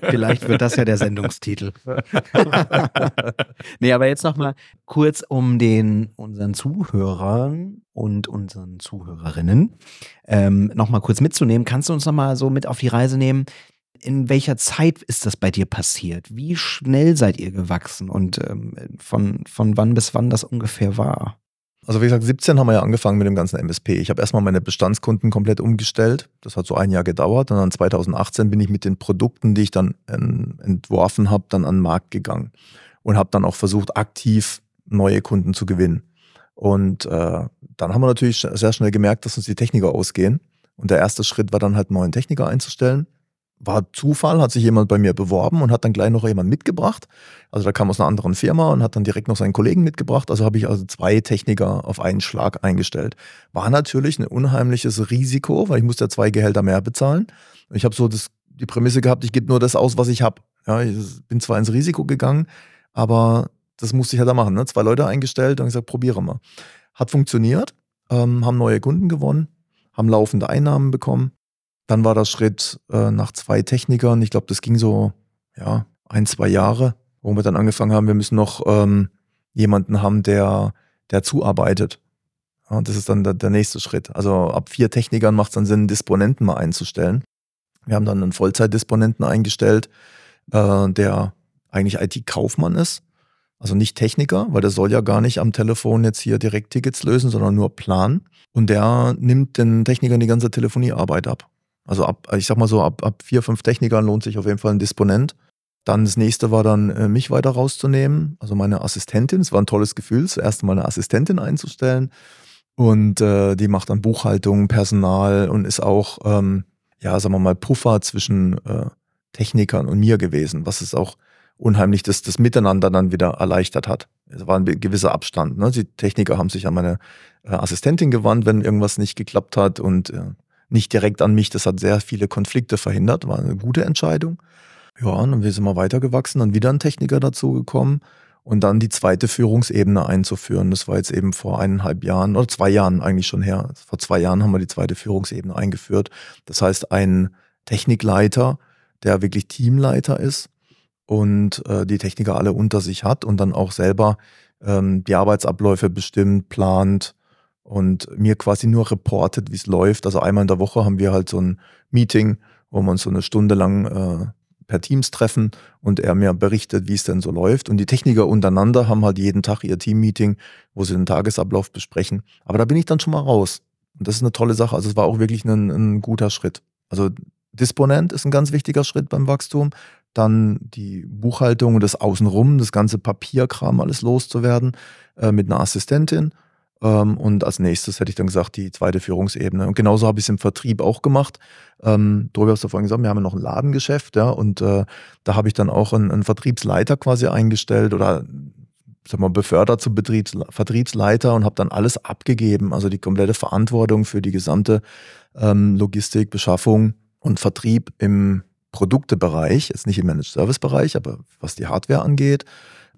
Vielleicht wird das ja der Sendungstitel. nee, aber jetzt nochmal kurz um den unseren Zuhörern und unseren Zuhörerinnen ähm, nochmal kurz mitzunehmen. Kannst du uns nochmal so mit auf die Reise nehmen? In welcher Zeit ist das bei dir passiert? Wie schnell seid ihr gewachsen und ähm, von, von wann bis wann das ungefähr war? Also wie gesagt, 17 haben wir ja angefangen mit dem ganzen MSP. Ich habe erstmal meine Bestandskunden komplett umgestellt. Das hat so ein Jahr gedauert. Und dann 2018 bin ich mit den Produkten, die ich dann entworfen habe, dann an den Markt gegangen und habe dann auch versucht, aktiv neue Kunden zu gewinnen. Und äh, dann haben wir natürlich sehr schnell gemerkt, dass uns die Techniker ausgehen. Und der erste Schritt war dann halt, neuen Techniker einzustellen war Zufall, hat sich jemand bei mir beworben und hat dann gleich noch jemand mitgebracht. Also da kam aus einer anderen Firma und hat dann direkt noch seinen Kollegen mitgebracht. Also habe ich also zwei Techniker auf einen Schlag eingestellt. War natürlich ein unheimliches Risiko, weil ich musste ja zwei Gehälter mehr bezahlen. Ich habe so das, die Prämisse gehabt, ich gebe nur das aus, was ich habe. Ja, ich bin zwar ins Risiko gegangen, aber das musste ich halt da machen. Ne? Zwei Leute eingestellt und gesagt, probiere mal. Hat funktioniert, ähm, haben neue Kunden gewonnen, haben laufende Einnahmen bekommen dann war der Schritt äh, nach zwei Technikern. Ich glaube, das ging so ja ein, zwei Jahre, wo wir dann angefangen haben, wir müssen noch ähm, jemanden haben, der, der zuarbeitet. Ja, das ist dann der, der nächste Schritt. Also ab vier Technikern macht es dann Sinn, Disponenten mal einzustellen. Wir haben dann einen Vollzeitdisponenten eingestellt, äh, der eigentlich IT-Kaufmann ist. Also nicht Techniker, weil der soll ja gar nicht am Telefon jetzt hier direkt Tickets lösen, sondern nur planen. Und der nimmt den Technikern die ganze Telefoniearbeit ab. Also ab, ich sag mal so, ab, ab vier, fünf Technikern lohnt sich auf jeden Fall ein Disponent. Dann das nächste war dann, äh, mich weiter rauszunehmen, also meine Assistentin. Es war ein tolles Gefühl, zuerst mal eine Assistentin einzustellen. Und äh, die macht dann Buchhaltung, Personal und ist auch, ähm, ja, sagen wir mal, Puffer zwischen äh, Technikern und mir gewesen, was es auch unheimlich das, das Miteinander dann wieder erleichtert hat. Es war ein gewisser Abstand. Ne? Die Techniker haben sich an meine äh, Assistentin gewandt, wenn irgendwas nicht geklappt hat und äh, nicht direkt an mich. Das hat sehr viele Konflikte verhindert, war eine gute Entscheidung. Ja, und dann sind wir weitergewachsen, dann wieder ein Techniker dazugekommen und dann die zweite Führungsebene einzuführen. Das war jetzt eben vor eineinhalb Jahren oder zwei Jahren eigentlich schon her. Vor zwei Jahren haben wir die zweite Führungsebene eingeführt. Das heißt, ein Technikleiter, der wirklich Teamleiter ist und äh, die Techniker alle unter sich hat und dann auch selber ähm, die Arbeitsabläufe bestimmt, plant, und mir quasi nur reportet, wie es läuft. Also einmal in der Woche haben wir halt so ein Meeting, wo wir uns so eine Stunde lang äh, per Teams treffen und er mir berichtet, wie es denn so läuft. Und die Techniker untereinander haben halt jeden Tag ihr Team-Meeting, wo sie den Tagesablauf besprechen. Aber da bin ich dann schon mal raus. Und das ist eine tolle Sache. Also es war auch wirklich ein, ein guter Schritt. Also Disponent ist ein ganz wichtiger Schritt beim Wachstum. Dann die Buchhaltung und das Außenrum, das ganze Papierkram alles loszuwerden äh, mit einer Assistentin und als nächstes hätte ich dann gesagt, die zweite Führungsebene. Und genauso habe ich es im Vertrieb auch gemacht. Ähm, Tobi hast du vorhin gesagt, wir haben ja noch ein Ladengeschäft, ja, und äh, da habe ich dann auch einen, einen Vertriebsleiter quasi eingestellt oder sag mal, befördert zum Betriebs Vertriebsleiter und habe dann alles abgegeben, also die komplette Verantwortung für die gesamte ähm, Logistik, Beschaffung und Vertrieb im Produktebereich, jetzt nicht im Managed Service Bereich, aber was die Hardware angeht,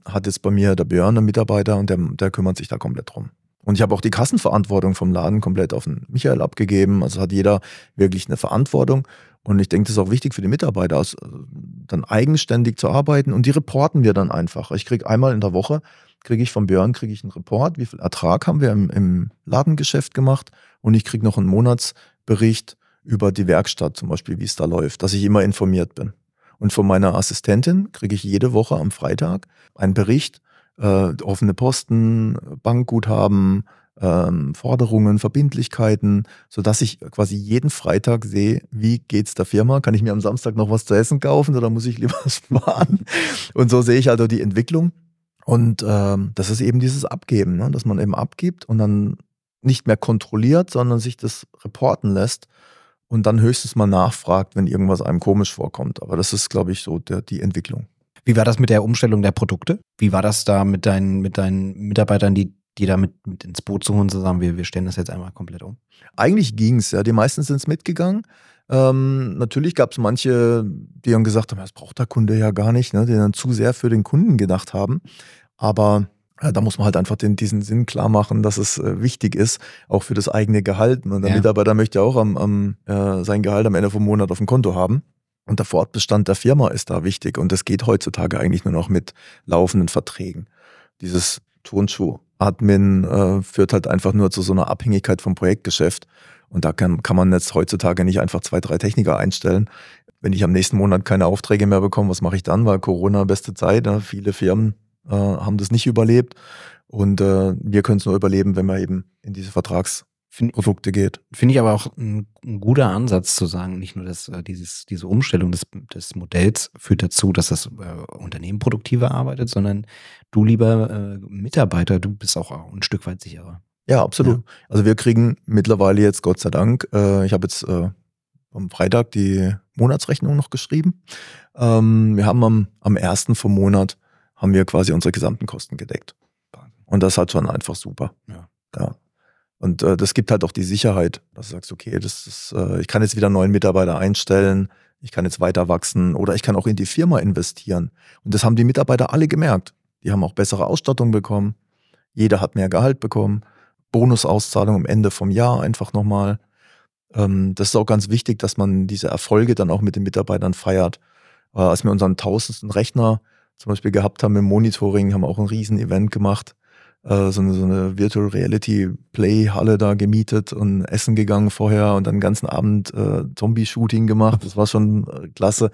hat jetzt bei mir der Björn einen Mitarbeiter und der, der kümmert sich da komplett drum. Und ich habe auch die Kassenverantwortung vom Laden komplett auf den Michael abgegeben. Also hat jeder wirklich eine Verantwortung. Und ich denke, das ist auch wichtig für die Mitarbeiter, also dann eigenständig zu arbeiten. Und die reporten wir dann einfach. Ich kriege einmal in der Woche, kriege ich vom Björn kriege ich einen Report, wie viel Ertrag haben wir im, im Ladengeschäft gemacht. Und ich kriege noch einen Monatsbericht über die Werkstatt zum Beispiel, wie es da läuft, dass ich immer informiert bin. Und von meiner Assistentin kriege ich jede Woche am Freitag einen Bericht, äh, offene Posten, Bankguthaben, ähm, Forderungen, Verbindlichkeiten, sodass ich quasi jeden Freitag sehe, wie geht's der Firma? Kann ich mir am Samstag noch was zu essen kaufen oder muss ich lieber sparen? Und so sehe ich also die Entwicklung. Und ähm, das ist eben dieses Abgeben, ne? dass man eben abgibt und dann nicht mehr kontrolliert, sondern sich das reporten lässt und dann höchstens mal nachfragt, wenn irgendwas einem komisch vorkommt. Aber das ist, glaube ich, so der, die Entwicklung. Wie war das mit der Umstellung der Produkte? Wie war das da mit deinen, mit deinen Mitarbeitern, die, die da mit, mit ins Boot zu holen, zu sagen, wir, wir stellen das jetzt einmal komplett um? Eigentlich ging es, ja. Die meisten sind es mitgegangen. Ähm, natürlich gab es manche, die dann gesagt haben, das braucht der Kunde ja gar nicht, ne? die dann zu sehr für den Kunden gedacht haben. Aber ja, da muss man halt einfach den, diesen Sinn klar machen, dass es äh, wichtig ist, auch für das eigene Gehalt. Und der ja. Mitarbeiter möchte auch am, am, äh, sein Gehalt am Ende vom Monat auf dem Konto haben. Und der Fortbestand der Firma ist da wichtig. Und das geht heutzutage eigentlich nur noch mit laufenden Verträgen. Dieses Turnschuh-Admin äh, führt halt einfach nur zu so einer Abhängigkeit vom Projektgeschäft. Und da kann, kann man jetzt heutzutage nicht einfach zwei, drei Techniker einstellen. Wenn ich am nächsten Monat keine Aufträge mehr bekomme, was mache ich dann? Weil Corona beste Zeit. Ne? Viele Firmen äh, haben das nicht überlebt. Und äh, wir können es nur überleben, wenn wir eben in diese Vertrags Produkte geht. Finde ich aber auch ein, ein, guter Ansatz zu sagen, nicht nur, dass äh, dieses, diese Umstellung des, des Modells führt dazu, dass das äh, Unternehmen produktiver arbeitet, sondern du lieber äh, Mitarbeiter, du bist auch ein Stück weit sicherer. Ja, absolut. Ja. Also wir kriegen mittlerweile jetzt, Gott sei Dank, äh, ich habe jetzt äh, am Freitag die Monatsrechnung noch geschrieben. Ähm, wir haben am, am ersten vom Monat haben wir quasi unsere gesamten Kosten gedeckt. Und das hat schon einfach super. Ja. ja. Und äh, das gibt halt auch die Sicherheit, dass du sagst, okay, das ist, äh, ich kann jetzt wieder neuen Mitarbeiter einstellen, ich kann jetzt weiter wachsen oder ich kann auch in die Firma investieren. Und das haben die Mitarbeiter alle gemerkt. Die haben auch bessere Ausstattung bekommen. Jeder hat mehr Gehalt bekommen. Bonusauszahlung am Ende vom Jahr einfach nochmal. Ähm, das ist auch ganz wichtig, dass man diese Erfolge dann auch mit den Mitarbeitern feiert. Äh, als wir unseren tausendsten Rechner zum Beispiel gehabt haben im Monitoring, haben wir auch ein Riesen-Event gemacht äh, so, eine, so eine Virtual Reality Play Halle da gemietet und essen gegangen vorher und dann den ganzen Abend äh, Zombie-Shooting gemacht. Das war schon äh, klasse.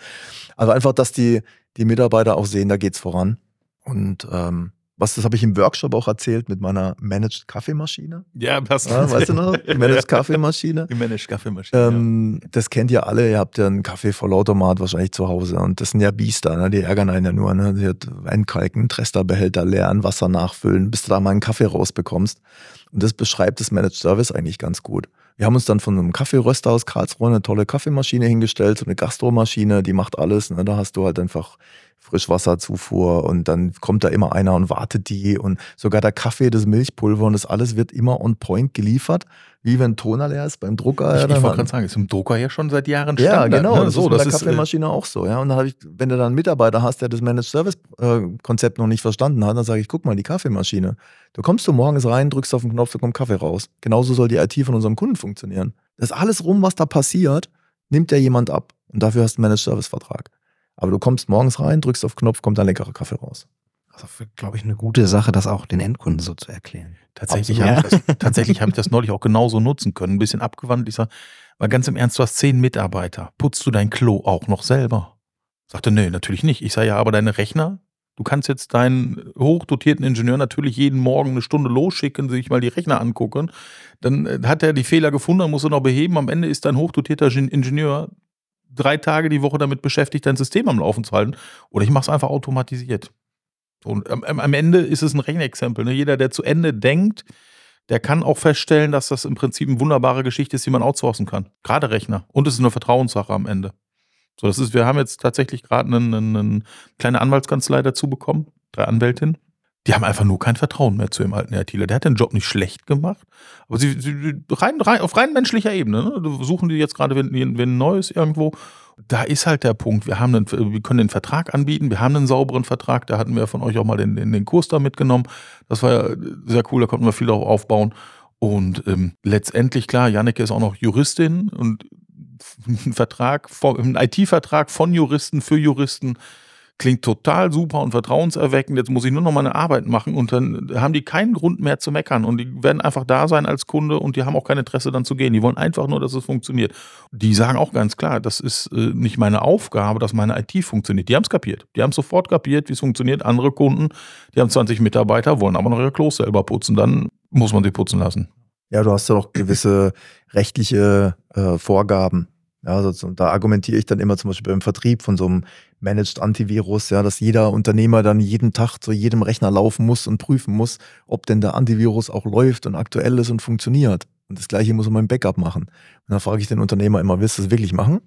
Also einfach, dass die, die Mitarbeiter auch sehen, da geht's voran. Und ähm, was, das habe ich im Workshop auch erzählt mit meiner Managed Kaffeemaschine. Ja, passt. Ja, weißt du noch? Die Managed Kaffeemaschine. Die Managed Kaffeemaschine. Ähm, ja. Das kennt ihr alle. Ihr habt ja einen Kaffeevollautomat wahrscheinlich zu Hause. Und das sind ja Biester, ne? die ärgern einen ja nur. Ne? Die hat einkalken, Tresterbehälter leeren, Wasser nachfüllen, bis du da mal einen Kaffee rausbekommst. Und das beschreibt das Managed Service eigentlich ganz gut. Wir haben uns dann von einem Kaffeeröster aus Karlsruhe eine tolle Kaffeemaschine hingestellt, so eine Gastromaschine, die macht alles. Ne? Da hast du halt einfach Frischwasserzufuhr und dann kommt da immer einer und wartet die und sogar der Kaffee, das Milchpulver und das alles wird immer on point geliefert, wie wenn Toner leer ist beim Drucker. Ich, ich wollte gerade sagen, ist im Drucker ja schon seit Jahren Standard. Ja, genau, ne? das so, ist bei der ist, äh, Kaffeemaschine auch so. Ja, und dann habe ich, wenn du dann einen Mitarbeiter hast, der das Managed Service äh, Konzept noch nicht verstanden hat, dann sage ich, guck mal, die Kaffeemaschine. Du kommst du morgens rein, drückst auf den Knopf, da kommt Kaffee raus. Genauso soll die IT von unserem Kunden funktionieren. Das alles rum, was da passiert, nimmt ja jemand ab. Und dafür hast du einen Managed Service Vertrag. Aber du kommst morgens rein, drückst auf Knopf, kommt ein leckerer Kaffee raus. Also, glaube ich, eine gute Sache, das auch den Endkunden so zu erklären. Tatsächlich habe ich, das, tatsächlich hab ich das neulich auch genauso nutzen können. Ein bisschen abgewandt. Ich sage, mal ganz im Ernst, du hast zehn Mitarbeiter. Putzt du dein Klo auch noch selber? Sagte, nee, natürlich nicht. Ich sage, ja, aber deine Rechner, du kannst jetzt deinen hochdotierten Ingenieur natürlich jeden Morgen eine Stunde losschicken, sich mal die Rechner angucken. Dann äh, hat er die Fehler gefunden, dann muss er noch beheben. Am Ende ist dein hochdotierter Ingenieur drei Tage die Woche damit beschäftigt, dein System am Laufen zu halten. Oder ich mache es einfach automatisiert. Und am, am, Ende ist es ein Rechenexempel. Ne? Jeder, der zu Ende denkt, der kann auch feststellen, dass das im Prinzip eine wunderbare Geschichte ist, die man outsourcen kann. Gerade Rechner. Und es ist eine Vertrauenssache am Ende. So, das ist, wir haben jetzt tatsächlich gerade eine, eine kleine Anwaltskanzlei dazu bekommen, drei Anwältinnen. Die haben einfach nur kein Vertrauen mehr zu dem alten ITler. Der hat den Job nicht schlecht gemacht, aber sie, sie rein, rein, auf rein menschlicher Ebene. Ne? Suchen die jetzt gerade wenn, wenn Neues irgendwo. Da ist halt der Punkt. Wir, haben einen, wir können den Vertrag anbieten. Wir haben einen sauberen Vertrag. Da hatten wir von euch auch mal den, den, den Kurs da mitgenommen. Das war ja sehr cool. Da konnten wir viel auch aufbauen. Und ähm, letztendlich, klar, Janneke ist auch noch Juristin und ein Vertrag, ein IT-Vertrag von Juristen für Juristen klingt total super und vertrauenserweckend, jetzt muss ich nur noch meine Arbeit machen und dann haben die keinen Grund mehr zu meckern und die werden einfach da sein als Kunde und die haben auch kein Interesse dann zu gehen. Die wollen einfach nur, dass es funktioniert. Die sagen auch ganz klar, das ist äh, nicht meine Aufgabe, dass meine IT funktioniert. Die haben es kapiert. Die haben sofort kapiert, wie es funktioniert. Andere Kunden, die haben 20 Mitarbeiter, wollen aber noch ihre Klos selber putzen. Dann muss man sie putzen lassen. Ja, du hast ja auch gewisse rechtliche äh, Vorgaben. Ja, also, da argumentiere ich dann immer zum Beispiel beim Vertrieb von so einem Managed Antivirus, ja, dass jeder Unternehmer dann jeden Tag zu jedem Rechner laufen muss und prüfen muss, ob denn der Antivirus auch läuft und aktuell ist und funktioniert. Und das gleiche muss man beim Backup machen. Und dann frage ich den Unternehmer immer, willst du das wirklich machen?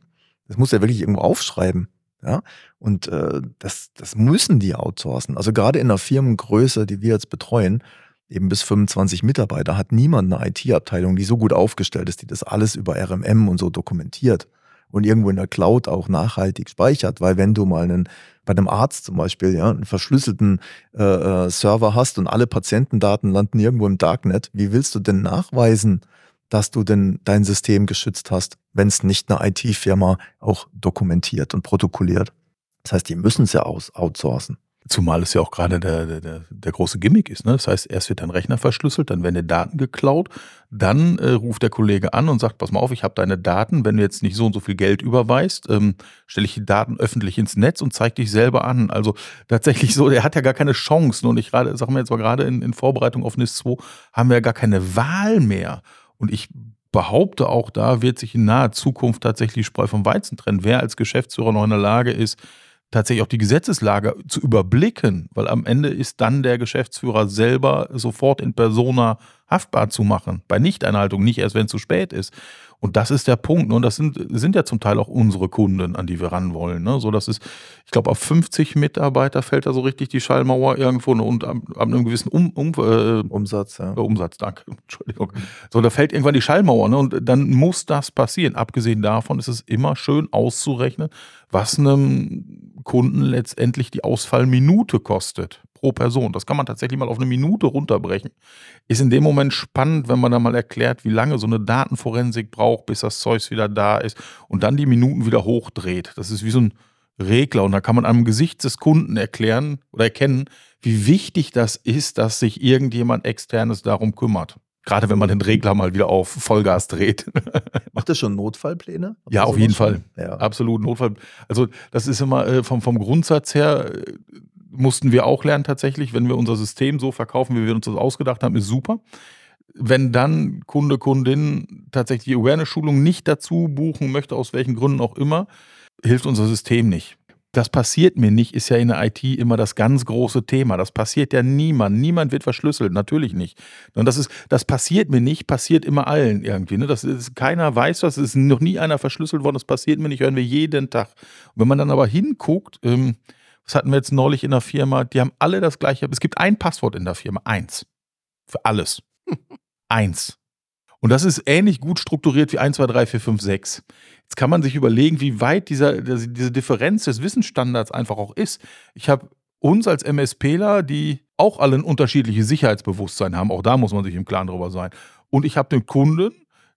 Das muss er wirklich irgendwo aufschreiben. Ja, und äh, das, das müssen die outsourcen. Also gerade in einer Firmengröße, die wir jetzt betreuen, eben bis 25 Mitarbeiter, hat niemand eine IT-Abteilung, die so gut aufgestellt ist, die das alles über RMM und so dokumentiert und irgendwo in der Cloud auch nachhaltig speichert. Weil wenn du mal einen, bei einem Arzt zum Beispiel, ja, einen verschlüsselten äh, äh Server hast und alle Patientendaten landen irgendwo im Darknet, wie willst du denn nachweisen, dass du denn dein System geschützt hast, wenn es nicht eine IT-Firma auch dokumentiert und protokolliert? Das heißt, die müssen es ja aus outsourcen. Zumal es ja auch gerade der, der, der große Gimmick ist. Ne? Das heißt, erst wird dein Rechner verschlüsselt, dann werden die Daten geklaut, dann äh, ruft der Kollege an und sagt, pass mal auf, ich habe deine Daten, wenn du jetzt nicht so und so viel Geld überweist, ähm, stelle ich die Daten öffentlich ins Netz und zeige dich selber an. Also tatsächlich so, der hat ja gar keine Chance. Und ich gerade, sagen wir jetzt mal gerade in, in Vorbereitung auf NIS 2, haben wir ja gar keine Wahl mehr. Und ich behaupte auch, da wird sich in naher Zukunft tatsächlich Spreu vom Weizen trennen. Wer als Geschäftsführer noch in der Lage ist, tatsächlich auch die Gesetzeslage zu überblicken, weil am Ende ist dann der Geschäftsführer selber sofort in persona haftbar zu machen. Bei Nichteinhaltung, nicht erst wenn es zu spät ist. Und das ist der Punkt. Ne? Und das sind, sind ja zum Teil auch unsere Kunden, an die wir ran wollen. Ne? So, das ist, ich glaube, auf 50 Mitarbeiter fällt da so richtig die Schallmauer irgendwo ne? und ab, ab einem gewissen um, um, äh, Umsatz, ja. Äh, Umsatz, danke. Entschuldigung. So, da fällt irgendwann die Schallmauer. Ne? Und dann muss das passieren. Abgesehen davon ist es immer schön auszurechnen, was einem Kunden letztendlich die Ausfallminute kostet pro Person. Das kann man tatsächlich mal auf eine Minute runterbrechen. Ist in dem Moment spannend, wenn man da mal erklärt, wie lange so eine Datenforensik braucht, bis das Zeug wieder da ist und dann die Minuten wieder hochdreht. Das ist wie so ein Regler und da kann man am Gesicht des Kunden erklären oder erkennen, wie wichtig das ist, dass sich irgendjemand externes darum kümmert. Gerade wenn man den Regler mal wieder auf Vollgas dreht. Macht das schon Notfallpläne? Habt ja, auf jeden Fall. Ja. Absolut Notfall. Also das ist immer äh, vom, vom Grundsatz her, äh, mussten wir auch lernen tatsächlich, wenn wir unser System so verkaufen, wie wir uns das ausgedacht haben, ist super. Wenn dann Kunde, Kundin tatsächlich die Awareness-Schulung nicht dazu buchen möchte, aus welchen Gründen auch immer, hilft unser System nicht das passiert mir nicht, ist ja in der IT immer das ganz große Thema. Das passiert ja niemand. Niemand wird verschlüsselt, natürlich nicht. Und das ist, das passiert mir nicht, passiert immer allen irgendwie. Ne? Das ist, keiner weiß das, es ist noch nie einer verschlüsselt worden, das passiert mir nicht, hören wir jeden Tag. Und wenn man dann aber hinguckt, ähm, was hatten wir jetzt neulich in der Firma, die haben alle das gleiche, es gibt ein Passwort in der Firma, eins. Für alles. eins. Und das ist ähnlich gut strukturiert wie 1, 2, 3, 4, 5, 6. Jetzt kann man sich überlegen, wie weit dieser, diese Differenz des Wissensstandards einfach auch ist. Ich habe uns als MSPler, die auch alle ein unterschiedliches Sicherheitsbewusstsein haben, auch da muss man sich im Klaren drüber sein. Und ich habe den Kunden,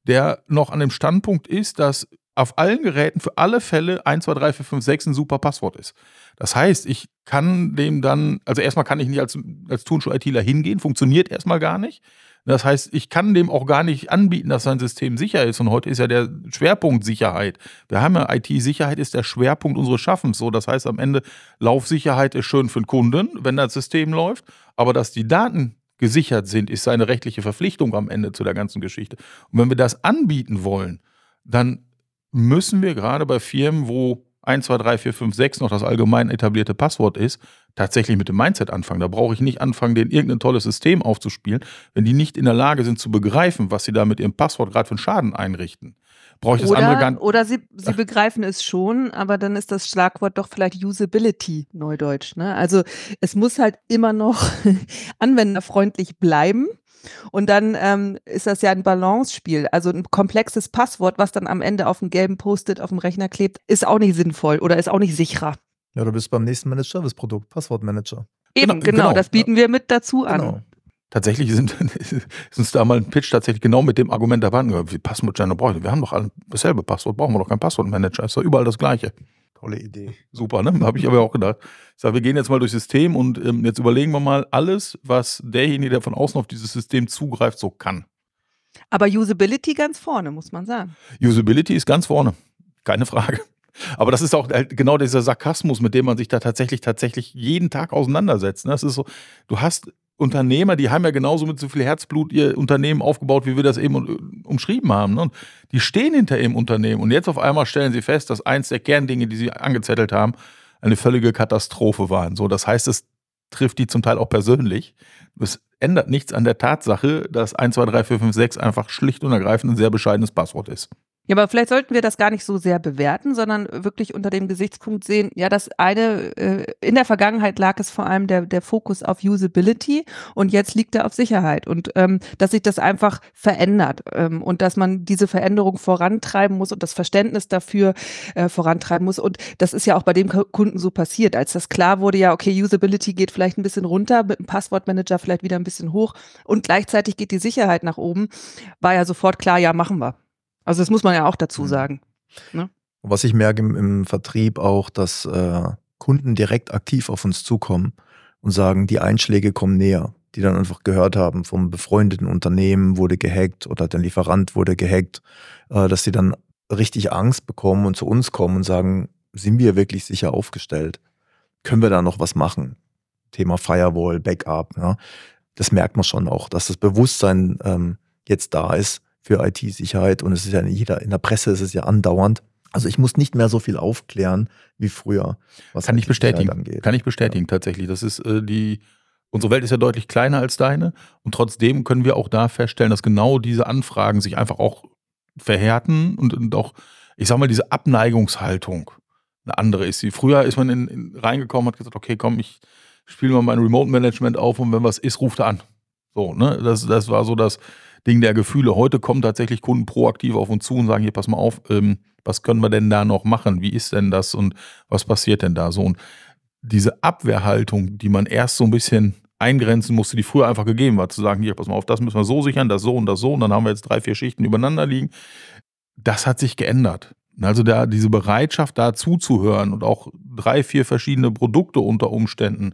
der noch an dem Standpunkt ist, dass auf allen Geräten für alle Fälle 1, 2, 3, 4, 5, 6 ein super Passwort ist. Das heißt, ich kann dem dann, also erstmal kann ich nicht als, als Turnschuh-ITler hingehen, funktioniert erstmal gar nicht. Das heißt, ich kann dem auch gar nicht anbieten, dass sein System sicher ist. Und heute ist ja der Schwerpunkt Sicherheit. Wir haben ja IT-Sicherheit ist der Schwerpunkt unseres Schaffens. So, das heißt am Ende, Laufsicherheit ist schön für den Kunden, wenn das System läuft. Aber dass die Daten gesichert sind, ist seine rechtliche Verpflichtung am Ende zu der ganzen Geschichte. Und wenn wir das anbieten wollen, dann müssen wir gerade bei Firmen, wo 1, 2, 3, 4, 5, 6 noch das allgemein etablierte Passwort ist, tatsächlich mit dem Mindset anfangen. Da brauche ich nicht anfangen, denen irgendein tolles System aufzuspielen, wenn die nicht in der Lage sind zu begreifen, was sie da mit ihrem Passwort gerade für einen Schaden einrichten. Brauche ich das oder, andere gar nicht. Oder sie, sie begreifen es schon, aber dann ist das Schlagwort doch vielleicht Usability, Neudeutsch. Ne? Also es muss halt immer noch anwenderfreundlich bleiben. Und dann ähm, ist das ja ein Balance-Spiel. Also ein komplexes Passwort, was dann am Ende auf dem gelben Post-it auf dem Rechner klebt, ist auch nicht sinnvoll oder ist auch nicht sicherer. Ja, du bist beim nächsten Managed Service Produkt, Passwortmanager. Eben, genau, genau, genau. das bieten wir mit dazu genau. an. Tatsächlich sind, ist uns da mal ein Pitch tatsächlich genau mit dem Argument dabei. Wie Passwortmanager brauchen wir haben doch alle dasselbe Passwort, brauchen wir doch keinen Passwortmanager, ist doch überall das gleiche. Tolle Idee. Super, ne? Habe ich aber auch gedacht. Ich sage, wir gehen jetzt mal durchs System und ähm, jetzt überlegen wir mal alles, was derjenige, der von außen auf dieses System zugreift, so kann. Aber Usability ganz vorne, muss man sagen. Usability ist ganz vorne. Keine Frage. Aber das ist auch halt genau dieser Sarkasmus, mit dem man sich da tatsächlich, tatsächlich jeden Tag auseinandersetzt. Ne? Das ist so, du hast Unternehmer, die haben ja genauso mit so viel Herzblut ihr Unternehmen aufgebaut, wie wir das eben umschrieben haben. Ne? Und die stehen hinter ihrem Unternehmen. Und jetzt auf einmal stellen sie fest, dass eins der Kerndinge, die sie angezettelt haben, eine völlige Katastrophe waren. So, das heißt, es trifft die zum Teil auch persönlich. Es ändert nichts an der Tatsache, dass 1, 2, 3, 4, 5, 6 einfach schlicht und ergreifend ein sehr bescheidenes Passwort ist. Ja, aber vielleicht sollten wir das gar nicht so sehr bewerten, sondern wirklich unter dem Gesichtspunkt sehen, ja, das eine, äh, in der Vergangenheit lag es vor allem der, der Fokus auf Usability und jetzt liegt er auf Sicherheit und ähm, dass sich das einfach verändert ähm, und dass man diese Veränderung vorantreiben muss und das Verständnis dafür äh, vorantreiben muss. Und das ist ja auch bei dem Kunden so passiert, als das klar wurde, ja, okay, Usability geht vielleicht ein bisschen runter, mit dem Passwortmanager vielleicht wieder ein bisschen hoch und gleichzeitig geht die Sicherheit nach oben, war ja sofort klar, ja, machen wir. Also das muss man ja auch dazu mhm. sagen. Ne? Was ich merke im, im Vertrieb auch, dass äh, Kunden direkt aktiv auf uns zukommen und sagen, die Einschläge kommen näher, die dann einfach gehört haben vom befreundeten Unternehmen wurde gehackt oder der Lieferant wurde gehackt, äh, dass sie dann richtig Angst bekommen und zu uns kommen und sagen, sind wir wirklich sicher aufgestellt? Können wir da noch was machen? Thema Firewall, Backup, ja. Das merkt man schon auch, dass das Bewusstsein ähm, jetzt da ist, für IT-Sicherheit und es ist ja in jeder, in der Presse ist es ja andauernd. Also ich muss nicht mehr so viel aufklären wie früher. Was Kann ich bestätigen. Angeht. Kann ich bestätigen ja. tatsächlich. Das ist äh, die Unsere Welt ist ja deutlich kleiner als deine und trotzdem können wir auch da feststellen, dass genau diese Anfragen sich einfach auch verhärten und, und auch, ich sag mal, diese Abneigungshaltung eine andere ist. Früher ist man in, in reingekommen, hat gesagt, okay, komm, ich spiele mal mein Remote Management auf und wenn was ist, ruft er an. So, ne? Das, das war so das, Ding der Gefühle. Heute kommen tatsächlich Kunden proaktiv auf uns zu und sagen, hier, pass mal auf, ähm, was können wir denn da noch machen? Wie ist denn das und was passiert denn da so? Und diese Abwehrhaltung, die man erst so ein bisschen eingrenzen musste, die früher einfach gegeben war, zu sagen, hier, pass mal auf, das müssen wir so sichern, das so und das so, und dann haben wir jetzt drei, vier Schichten übereinander liegen. Das hat sich geändert. Also da diese Bereitschaft, da zuzuhören und auch drei, vier verschiedene Produkte unter Umständen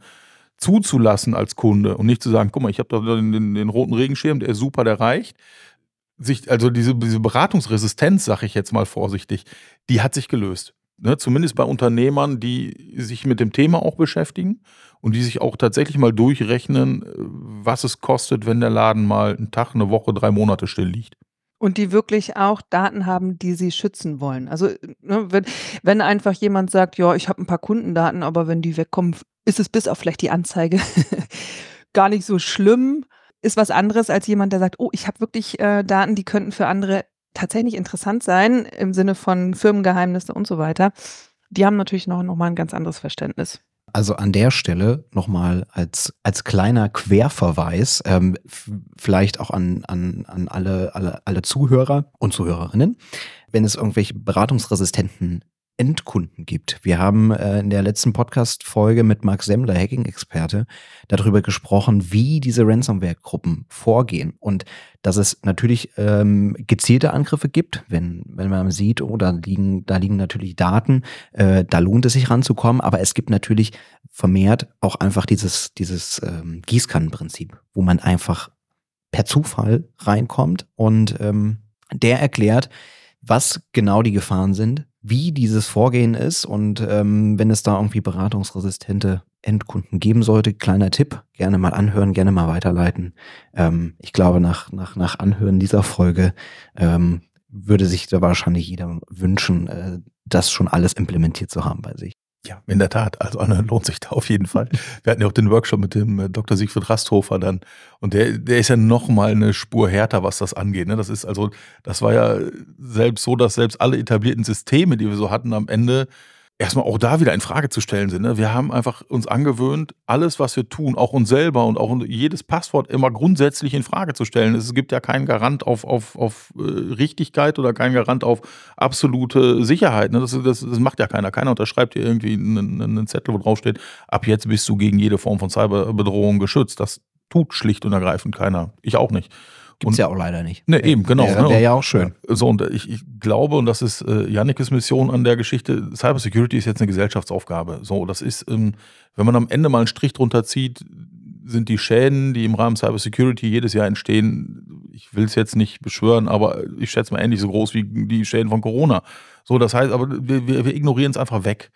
zuzulassen als Kunde und nicht zu sagen, guck mal, ich habe da den, den, den, roten Regenschirm, der ist super, der reicht. Sich, also diese, diese Beratungsresistenz, sage ich jetzt mal vorsichtig, die hat sich gelöst. Ne? Zumindest bei Unternehmern, die sich mit dem Thema auch beschäftigen und die sich auch tatsächlich mal durchrechnen, was es kostet, wenn der Laden mal einen Tag, eine Woche, drei Monate still liegt. Und die wirklich auch Daten haben, die sie schützen wollen. Also ne, wenn, wenn einfach jemand sagt, ja, ich habe ein paar Kundendaten, aber wenn die wegkommen, ist es bis auf vielleicht die Anzeige gar nicht so schlimm. Ist was anderes als jemand, der sagt, oh, ich habe wirklich äh, Daten, die könnten für andere tatsächlich interessant sein, im Sinne von Firmengeheimnisse und so weiter. Die haben natürlich noch, noch mal ein ganz anderes Verständnis. Also an der Stelle nochmal als, als kleiner Querverweis, ähm, vielleicht auch an, an, an alle, alle, alle Zuhörer und Zuhörerinnen, wenn es irgendwelche beratungsresistenten Endkunden gibt. Wir haben äh, in der letzten Podcast-Folge mit Mark Semmler, Hacking-Experte, darüber gesprochen, wie diese Ransomware-Gruppen vorgehen und dass es natürlich ähm, gezielte Angriffe gibt, wenn, wenn man sieht, oh, da liegen, da liegen natürlich Daten, äh, da lohnt es sich ranzukommen, aber es gibt natürlich vermehrt auch einfach dieses, dieses ähm, Gießkannenprinzip, wo man einfach per Zufall reinkommt und ähm, der erklärt, was genau die Gefahren sind, wie dieses Vorgehen ist und ähm, wenn es da irgendwie beratungsresistente Endkunden geben sollte, kleiner Tipp, gerne mal anhören, gerne mal weiterleiten. Ähm, ich glaube, nach, nach, nach Anhören dieser Folge ähm, würde sich da wahrscheinlich jeder wünschen, äh, das schon alles implementiert zu haben bei sich. Ja, in der Tat. Also anhören lohnt sich da auf jeden Fall. Wir hatten ja auch den Workshop mit dem äh, Dr. Siegfried Rasthofer dann. Und der, der ist ja noch mal eine Spur härter, was das angeht. Ne? Das ist also, das war ja selbst so, dass selbst alle etablierten Systeme, die wir so hatten, am Ende erstmal auch da wieder in Frage zu stellen sind. Ne? Wir haben einfach uns angewöhnt, alles, was wir tun, auch uns selber und auch jedes Passwort immer grundsätzlich in Frage zu stellen. Es gibt ja keinen Garant auf, auf, auf äh, Richtigkeit oder keinen Garant auf absolute Sicherheit. Ne? Das, das, das macht ja keiner. Keiner unterschreibt hier irgendwie einen, einen Zettel, wo drauf steht, ab jetzt bist du gegen jede Form von Cyberbedrohung geschützt. Das tut schlicht und ergreifend keiner. Ich auch nicht. Gibt's und, ja auch leider nicht. Ne, eben, genau. Wäre ne? ja auch schön. So, und ich, ich glaube, und das ist äh, Jannikes Mission an der Geschichte, Cybersecurity ist jetzt eine Gesellschaftsaufgabe. So, das ist, ähm, wenn man am Ende mal einen Strich drunter zieht, sind die Schäden, die im Rahmen Cybersecurity jedes Jahr entstehen, ich will es jetzt nicht beschwören, aber ich schätze mal ähnlich so groß wie die Schäden von Corona. So, das heißt, aber wir, wir ignorieren es einfach weg.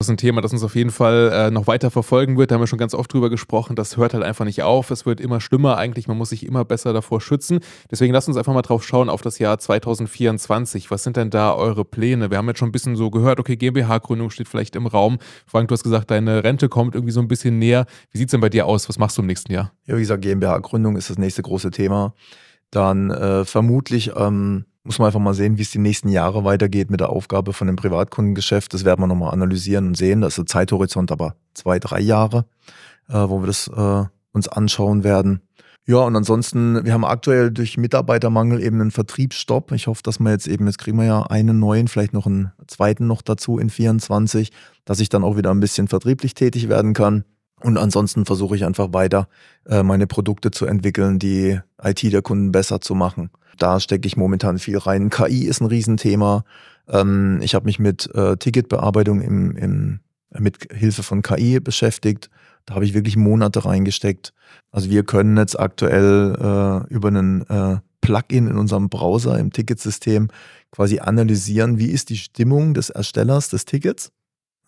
Das ist ein Thema, das uns auf jeden Fall äh, noch weiter verfolgen wird. Da haben wir schon ganz oft drüber gesprochen. Das hört halt einfach nicht auf. Es wird immer schlimmer eigentlich. Man muss sich immer besser davor schützen. Deswegen lasst uns einfach mal drauf schauen auf das Jahr 2024. Was sind denn da eure Pläne? Wir haben jetzt schon ein bisschen so gehört, okay, GmbH-Gründung steht vielleicht im Raum. Frank, du hast gesagt, deine Rente kommt irgendwie so ein bisschen näher. Wie sieht es denn bei dir aus? Was machst du im nächsten Jahr? Ja, wie gesagt, GmbH-Gründung ist das nächste große Thema. Dann äh, vermutlich ähm, muss man einfach mal sehen, wie es die nächsten Jahre weitergeht mit der Aufgabe von dem Privatkundengeschäft. Das werden wir nochmal analysieren und sehen. Das ist ein Zeithorizont aber zwei, drei Jahre, äh, wo wir das äh, uns anschauen werden. Ja, und ansonsten, wir haben aktuell durch Mitarbeitermangel eben einen Vertriebsstopp. Ich hoffe, dass wir jetzt eben, jetzt kriegen wir ja einen neuen, vielleicht noch einen zweiten noch dazu in 24, dass ich dann auch wieder ein bisschen vertrieblich tätig werden kann. Und ansonsten versuche ich einfach weiter, äh, meine Produkte zu entwickeln, die IT der Kunden besser zu machen. Da stecke ich momentan viel rein. KI ist ein Riesenthema. Ähm, ich habe mich mit äh, Ticketbearbeitung im, im, mit Hilfe von KI beschäftigt. Da habe ich wirklich Monate reingesteckt. Also wir können jetzt aktuell äh, über einen äh, Plugin in unserem Browser im Ticketsystem quasi analysieren, wie ist die Stimmung des Erstellers des Tickets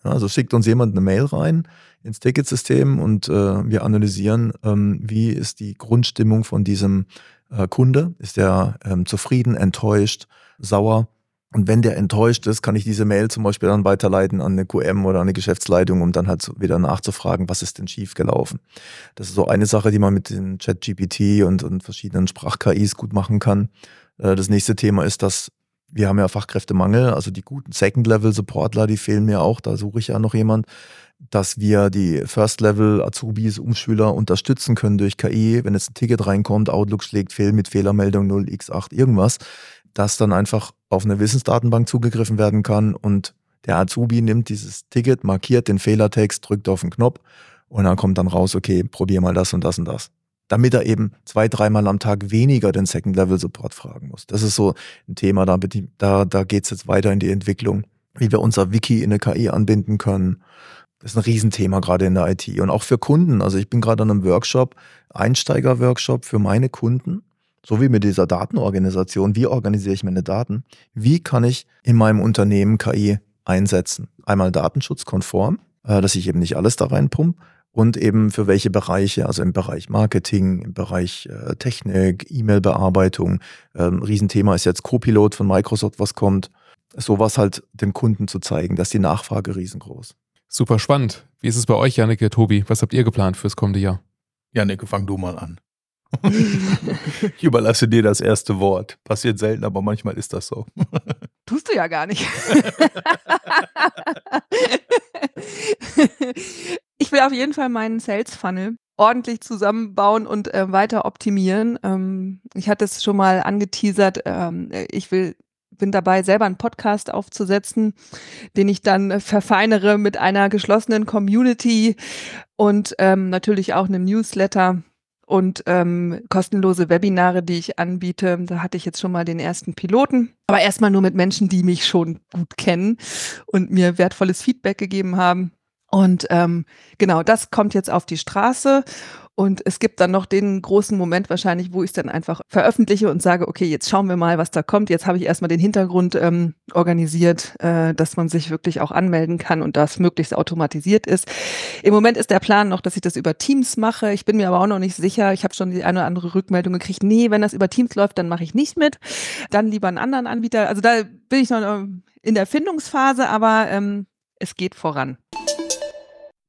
also schickt uns jemand eine Mail rein ins Ticketsystem und äh, wir analysieren, ähm, wie ist die Grundstimmung von diesem äh, Kunde. Ist der ähm, zufrieden, enttäuscht, sauer? Und wenn der enttäuscht ist, kann ich diese Mail zum Beispiel dann weiterleiten an eine QM oder eine Geschäftsleitung, um dann halt wieder nachzufragen, was ist denn schiefgelaufen. Das ist so eine Sache, die man mit den Chat-GPT und, und verschiedenen Sprach-KIs gut machen kann. Äh, das nächste Thema ist, dass wir haben ja Fachkräftemangel, also die guten Second-Level-Supportler, die fehlen mir auch, da suche ich ja noch jemand, dass wir die First-Level-Azubis, Umschüler unterstützen können durch KI, wenn jetzt ein Ticket reinkommt, Outlook schlägt fehl mit Fehlermeldung 0x8 irgendwas, dass dann einfach auf eine Wissensdatenbank zugegriffen werden kann und der Azubi nimmt dieses Ticket, markiert den Fehlertext, drückt auf den Knopf und dann kommt dann raus, okay, probier mal das und das und das damit er eben zwei, dreimal am Tag weniger den Second-Level-Support fragen muss. Das ist so ein Thema, da, da, da geht es jetzt weiter in die Entwicklung, wie wir unser Wiki in eine KI anbinden können. Das ist ein Riesenthema gerade in der IT und auch für Kunden. Also ich bin gerade an einem Workshop, Einsteiger-Workshop für meine Kunden, so wie mit dieser Datenorganisation. Wie organisiere ich meine Daten? Wie kann ich in meinem Unternehmen KI einsetzen? Einmal datenschutzkonform, äh, dass ich eben nicht alles da reinpumpe und eben für welche Bereiche, also im Bereich Marketing, im Bereich äh, Technik, E-Mail-Bearbeitung. Ähm, Riesenthema ist jetzt Copilot von Microsoft, was kommt. Sowas halt dem Kunden zu zeigen, dass die Nachfrage riesengroß. Super spannend. Wie ist es bei euch, Janneke, Tobi? Was habt ihr geplant fürs kommende Jahr? Janneke, fang du mal an. ich überlasse dir das erste Wort. Passiert selten, aber manchmal ist das so. Tust du ja gar nicht. ich will auf jeden Fall meinen Sales Funnel ordentlich zusammenbauen und äh, weiter optimieren. Ähm, ich hatte es schon mal angeteasert. Ähm, ich will bin dabei, selber einen Podcast aufzusetzen, den ich dann äh, verfeinere mit einer geschlossenen Community und ähm, natürlich auch einem Newsletter und ähm, kostenlose Webinare, die ich anbiete. Da hatte ich jetzt schon mal den ersten Piloten, aber erstmal nur mit Menschen, die mich schon gut kennen und mir wertvolles Feedback gegeben haben. Und ähm, genau, das kommt jetzt auf die Straße. Und es gibt dann noch den großen Moment wahrscheinlich, wo ich es dann einfach veröffentliche und sage, okay, jetzt schauen wir mal, was da kommt. Jetzt habe ich erstmal den Hintergrund ähm, organisiert, äh, dass man sich wirklich auch anmelden kann und das möglichst automatisiert ist. Im Moment ist der Plan noch, dass ich das über Teams mache. Ich bin mir aber auch noch nicht sicher. Ich habe schon die eine oder andere Rückmeldung gekriegt. Nee, wenn das über Teams läuft, dann mache ich nicht mit. Dann lieber einen anderen Anbieter. Also da bin ich noch in der Findungsphase, aber ähm, es geht voran.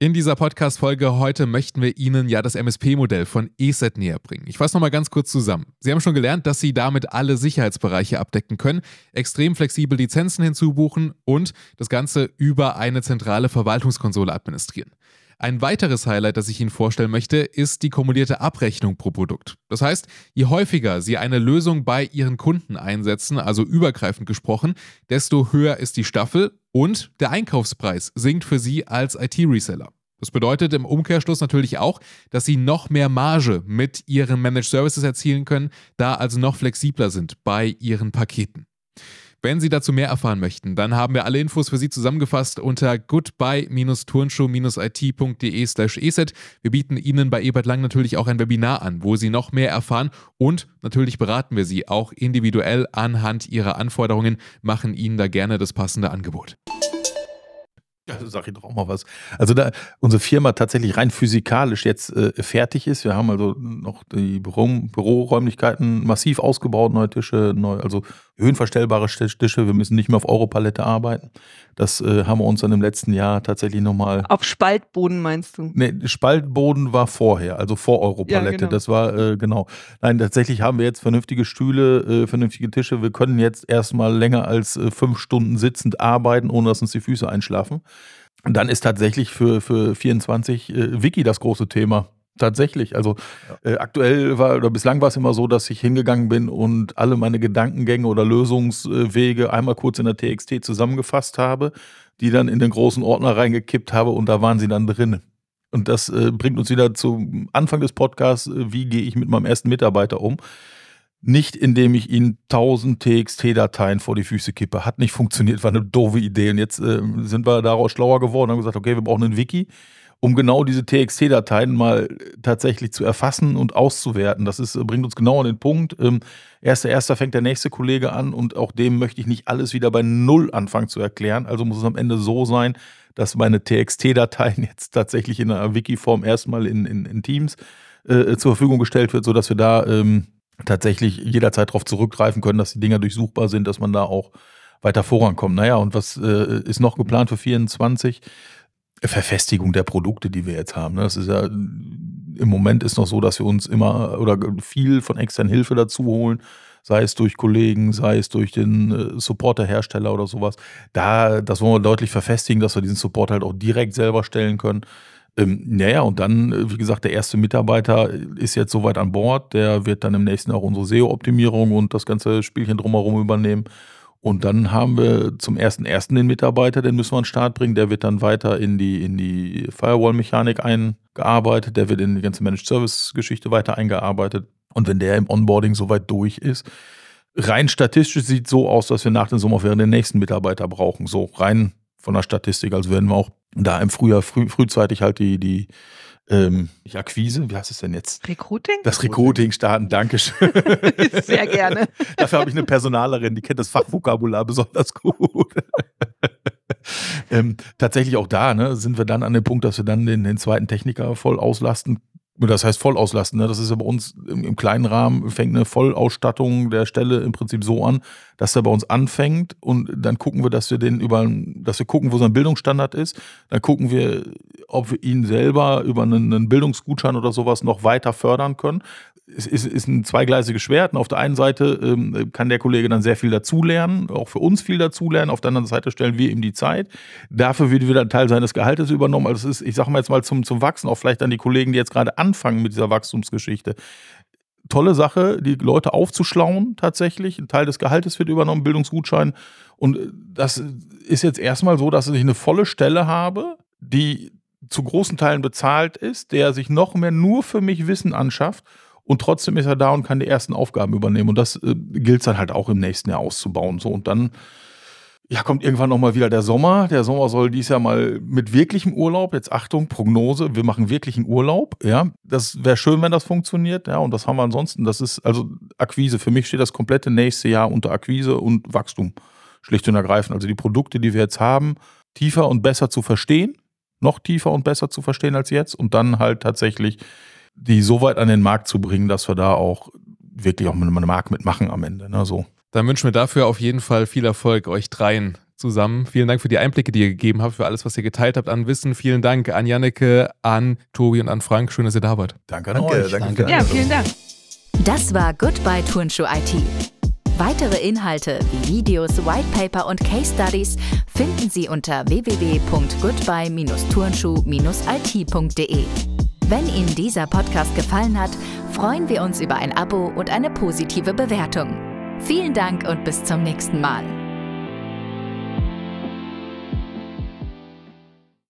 In dieser Podcast-Folge heute möchten wir Ihnen ja das MSP-Modell von ESET näher bringen. Ich fasse nochmal ganz kurz zusammen. Sie haben schon gelernt, dass Sie damit alle Sicherheitsbereiche abdecken können, extrem flexibel Lizenzen hinzubuchen und das Ganze über eine zentrale Verwaltungskonsole administrieren. Ein weiteres Highlight, das ich Ihnen vorstellen möchte, ist die kumulierte Abrechnung pro Produkt. Das heißt, je häufiger Sie eine Lösung bei Ihren Kunden einsetzen, also übergreifend gesprochen, desto höher ist die Staffel und der Einkaufspreis sinkt für Sie als IT-Reseller. Das bedeutet im Umkehrschluss natürlich auch, dass Sie noch mehr Marge mit Ihren Managed Services erzielen können, da also noch flexibler sind bei Ihren Paketen. Wenn Sie dazu mehr erfahren möchten, dann haben wir alle Infos für Sie zusammengefasst unter goodbye-turnschuh-it.de slash eset. Wir bieten Ihnen bei Ebert Lang natürlich auch ein Webinar an, wo Sie noch mehr erfahren und natürlich beraten wir Sie auch individuell anhand Ihrer Anforderungen, machen Ihnen da gerne das passende Angebot. Ja, sag ich doch auch mal was. Also da unsere Firma tatsächlich rein physikalisch jetzt äh, fertig ist. Wir haben also noch die Büro, Büroräumlichkeiten massiv ausgebaut, neue Tische, neu, also höhenverstellbare Tische. Wir müssen nicht mehr auf Europalette arbeiten. Das äh, haben wir uns dann im letzten Jahr tatsächlich nochmal. Auf Spaltboden meinst du? Nee, Spaltboden war vorher, also vor Europalette. Ja, genau. Das war äh, genau. Nein, tatsächlich haben wir jetzt vernünftige Stühle, äh, vernünftige Tische. Wir können jetzt erstmal länger als äh, fünf Stunden sitzend arbeiten, ohne dass uns die Füße einschlafen. Und dann ist tatsächlich für, für 24 äh, Wiki das große Thema. Tatsächlich. Also äh, aktuell war oder bislang war es immer so, dass ich hingegangen bin und alle meine Gedankengänge oder Lösungswege einmal kurz in der TXT zusammengefasst habe, die dann in den großen Ordner reingekippt habe und da waren sie dann drin. Und das äh, bringt uns wieder zum Anfang des Podcasts, äh, wie gehe ich mit meinem ersten Mitarbeiter um. Nicht indem ich ihnen 1000 TXT-Dateien vor die Füße kippe. Hat nicht funktioniert, war eine doofe Idee. Und jetzt äh, sind wir daraus schlauer geworden und haben gesagt, okay, wir brauchen einen Wiki, um genau diese TXT-Dateien mal tatsächlich zu erfassen und auszuwerten. Das ist, bringt uns genau an den Punkt. Ähm, erster, erster fängt der nächste Kollege an und auch dem möchte ich nicht alles wieder bei Null anfangen zu erklären. Also muss es am Ende so sein, dass meine TXT-Dateien jetzt tatsächlich in einer Wiki-Form erstmal in, in, in Teams äh, zur Verfügung gestellt wird, sodass wir da ähm, tatsächlich jederzeit darauf zurückgreifen können, dass die Dinger durchsuchbar sind, dass man da auch weiter vorankommt. Naja, und was äh, ist noch geplant für 24? Verfestigung der Produkte, die wir jetzt haben. Ne? Das ist ja im Moment ist noch so, dass wir uns immer oder viel von externen Hilfe dazu holen, sei es durch Kollegen, sei es durch den äh, Supporter-Hersteller oder sowas. Da, das wollen wir deutlich verfestigen, dass wir diesen Support halt auch direkt selber stellen können. Ähm, naja, und dann, äh, wie gesagt, der erste Mitarbeiter ist jetzt soweit an Bord. Der wird dann im nächsten Jahr auch unsere SEO-Optimierung und das ganze Spielchen drumherum übernehmen. Und dann haben wir zum ersten ersten den Mitarbeiter, den müssen wir an den Start bringen. Der wird dann weiter in die, in die Firewall-Mechanik eingearbeitet. Der wird in die ganze Managed Service-Geschichte weiter eingearbeitet. Und wenn der im Onboarding soweit durch ist, rein statistisch sieht es so aus, dass wir nach den Sommerferien den nächsten Mitarbeiter brauchen. So rein von der Statistik. Also werden wir auch da im Frühjahr früh, frühzeitig halt die, die ähm, die Akquise, wie heißt es denn jetzt? Recruiting? Das Recruiting starten, Dankeschön. Sehr gerne. Dafür habe ich eine Personalerin, die kennt das Fachvokabular besonders gut. ähm, tatsächlich auch da ne, sind wir dann an dem Punkt, dass wir dann den, den zweiten Techniker voll auslasten das heißt voll auslasten. Ne? Das ist ja bei uns im, im, kleinen Rahmen, fängt eine Vollausstattung der Stelle im Prinzip so an, dass er bei uns anfängt und dann gucken wir, dass wir den über, dass wir gucken, wo sein Bildungsstandard ist. Dann gucken wir, ob wir ihn selber über einen, Bildungsgutschein oder sowas noch weiter fördern können es ist, ist ein zweigleisiges Schwert. Und auf der einen Seite ähm, kann der Kollege dann sehr viel dazulernen, auch für uns viel dazulernen. Auf der anderen Seite stellen wir ihm die Zeit. Dafür wird wieder ein Teil seines Gehaltes übernommen. Also es ist, ich sage mal jetzt mal zum, zum Wachsen, auch vielleicht an die Kollegen, die jetzt gerade anfangen mit dieser Wachstumsgeschichte. Tolle Sache, die Leute aufzuschlauen tatsächlich. Ein Teil des Gehaltes wird übernommen, Bildungsgutschein. Und das ist jetzt erstmal so, dass ich eine volle Stelle habe, die zu großen Teilen bezahlt ist, der sich noch mehr nur für mich Wissen anschafft und trotzdem ist er da und kann die ersten Aufgaben übernehmen. Und das äh, gilt dann halt auch im nächsten Jahr auszubauen. So und dann ja, kommt irgendwann nochmal wieder der Sommer. Der Sommer soll dies Jahr mal mit wirklichem Urlaub, jetzt Achtung, Prognose, wir machen wirklichen Urlaub. Ja, das wäre schön, wenn das funktioniert. Ja, und das haben wir ansonsten. Das ist also Akquise. Für mich steht das komplette nächste Jahr unter Akquise und Wachstum. Schlicht und ergreifend. Also die Produkte, die wir jetzt haben, tiefer und besser zu verstehen. Noch tiefer und besser zu verstehen als jetzt. Und dann halt tatsächlich die so weit an den Markt zu bringen, dass wir da auch wirklich auch mit einem Markt mitmachen am Ende. Ne, so. Dann wünschen wir dafür auf jeden Fall viel Erfolg euch dreien zusammen. Vielen Dank für die Einblicke, die ihr gegeben habt, für alles, was ihr geteilt habt an Wissen. Vielen Dank an Janneke, an Tobi und an Frank. Schön, dass ihr da wart. Danke an danke, euch. Danke, danke. Ja, vielen Dank. Das war Goodbye Turnschuh IT. Weitere Inhalte wie Videos, Whitepaper und Case Studies finden Sie unter www.goodbye-turnschuh-it.de. Wenn Ihnen dieser Podcast gefallen hat, freuen wir uns über ein Abo und eine positive Bewertung. Vielen Dank und bis zum nächsten Mal.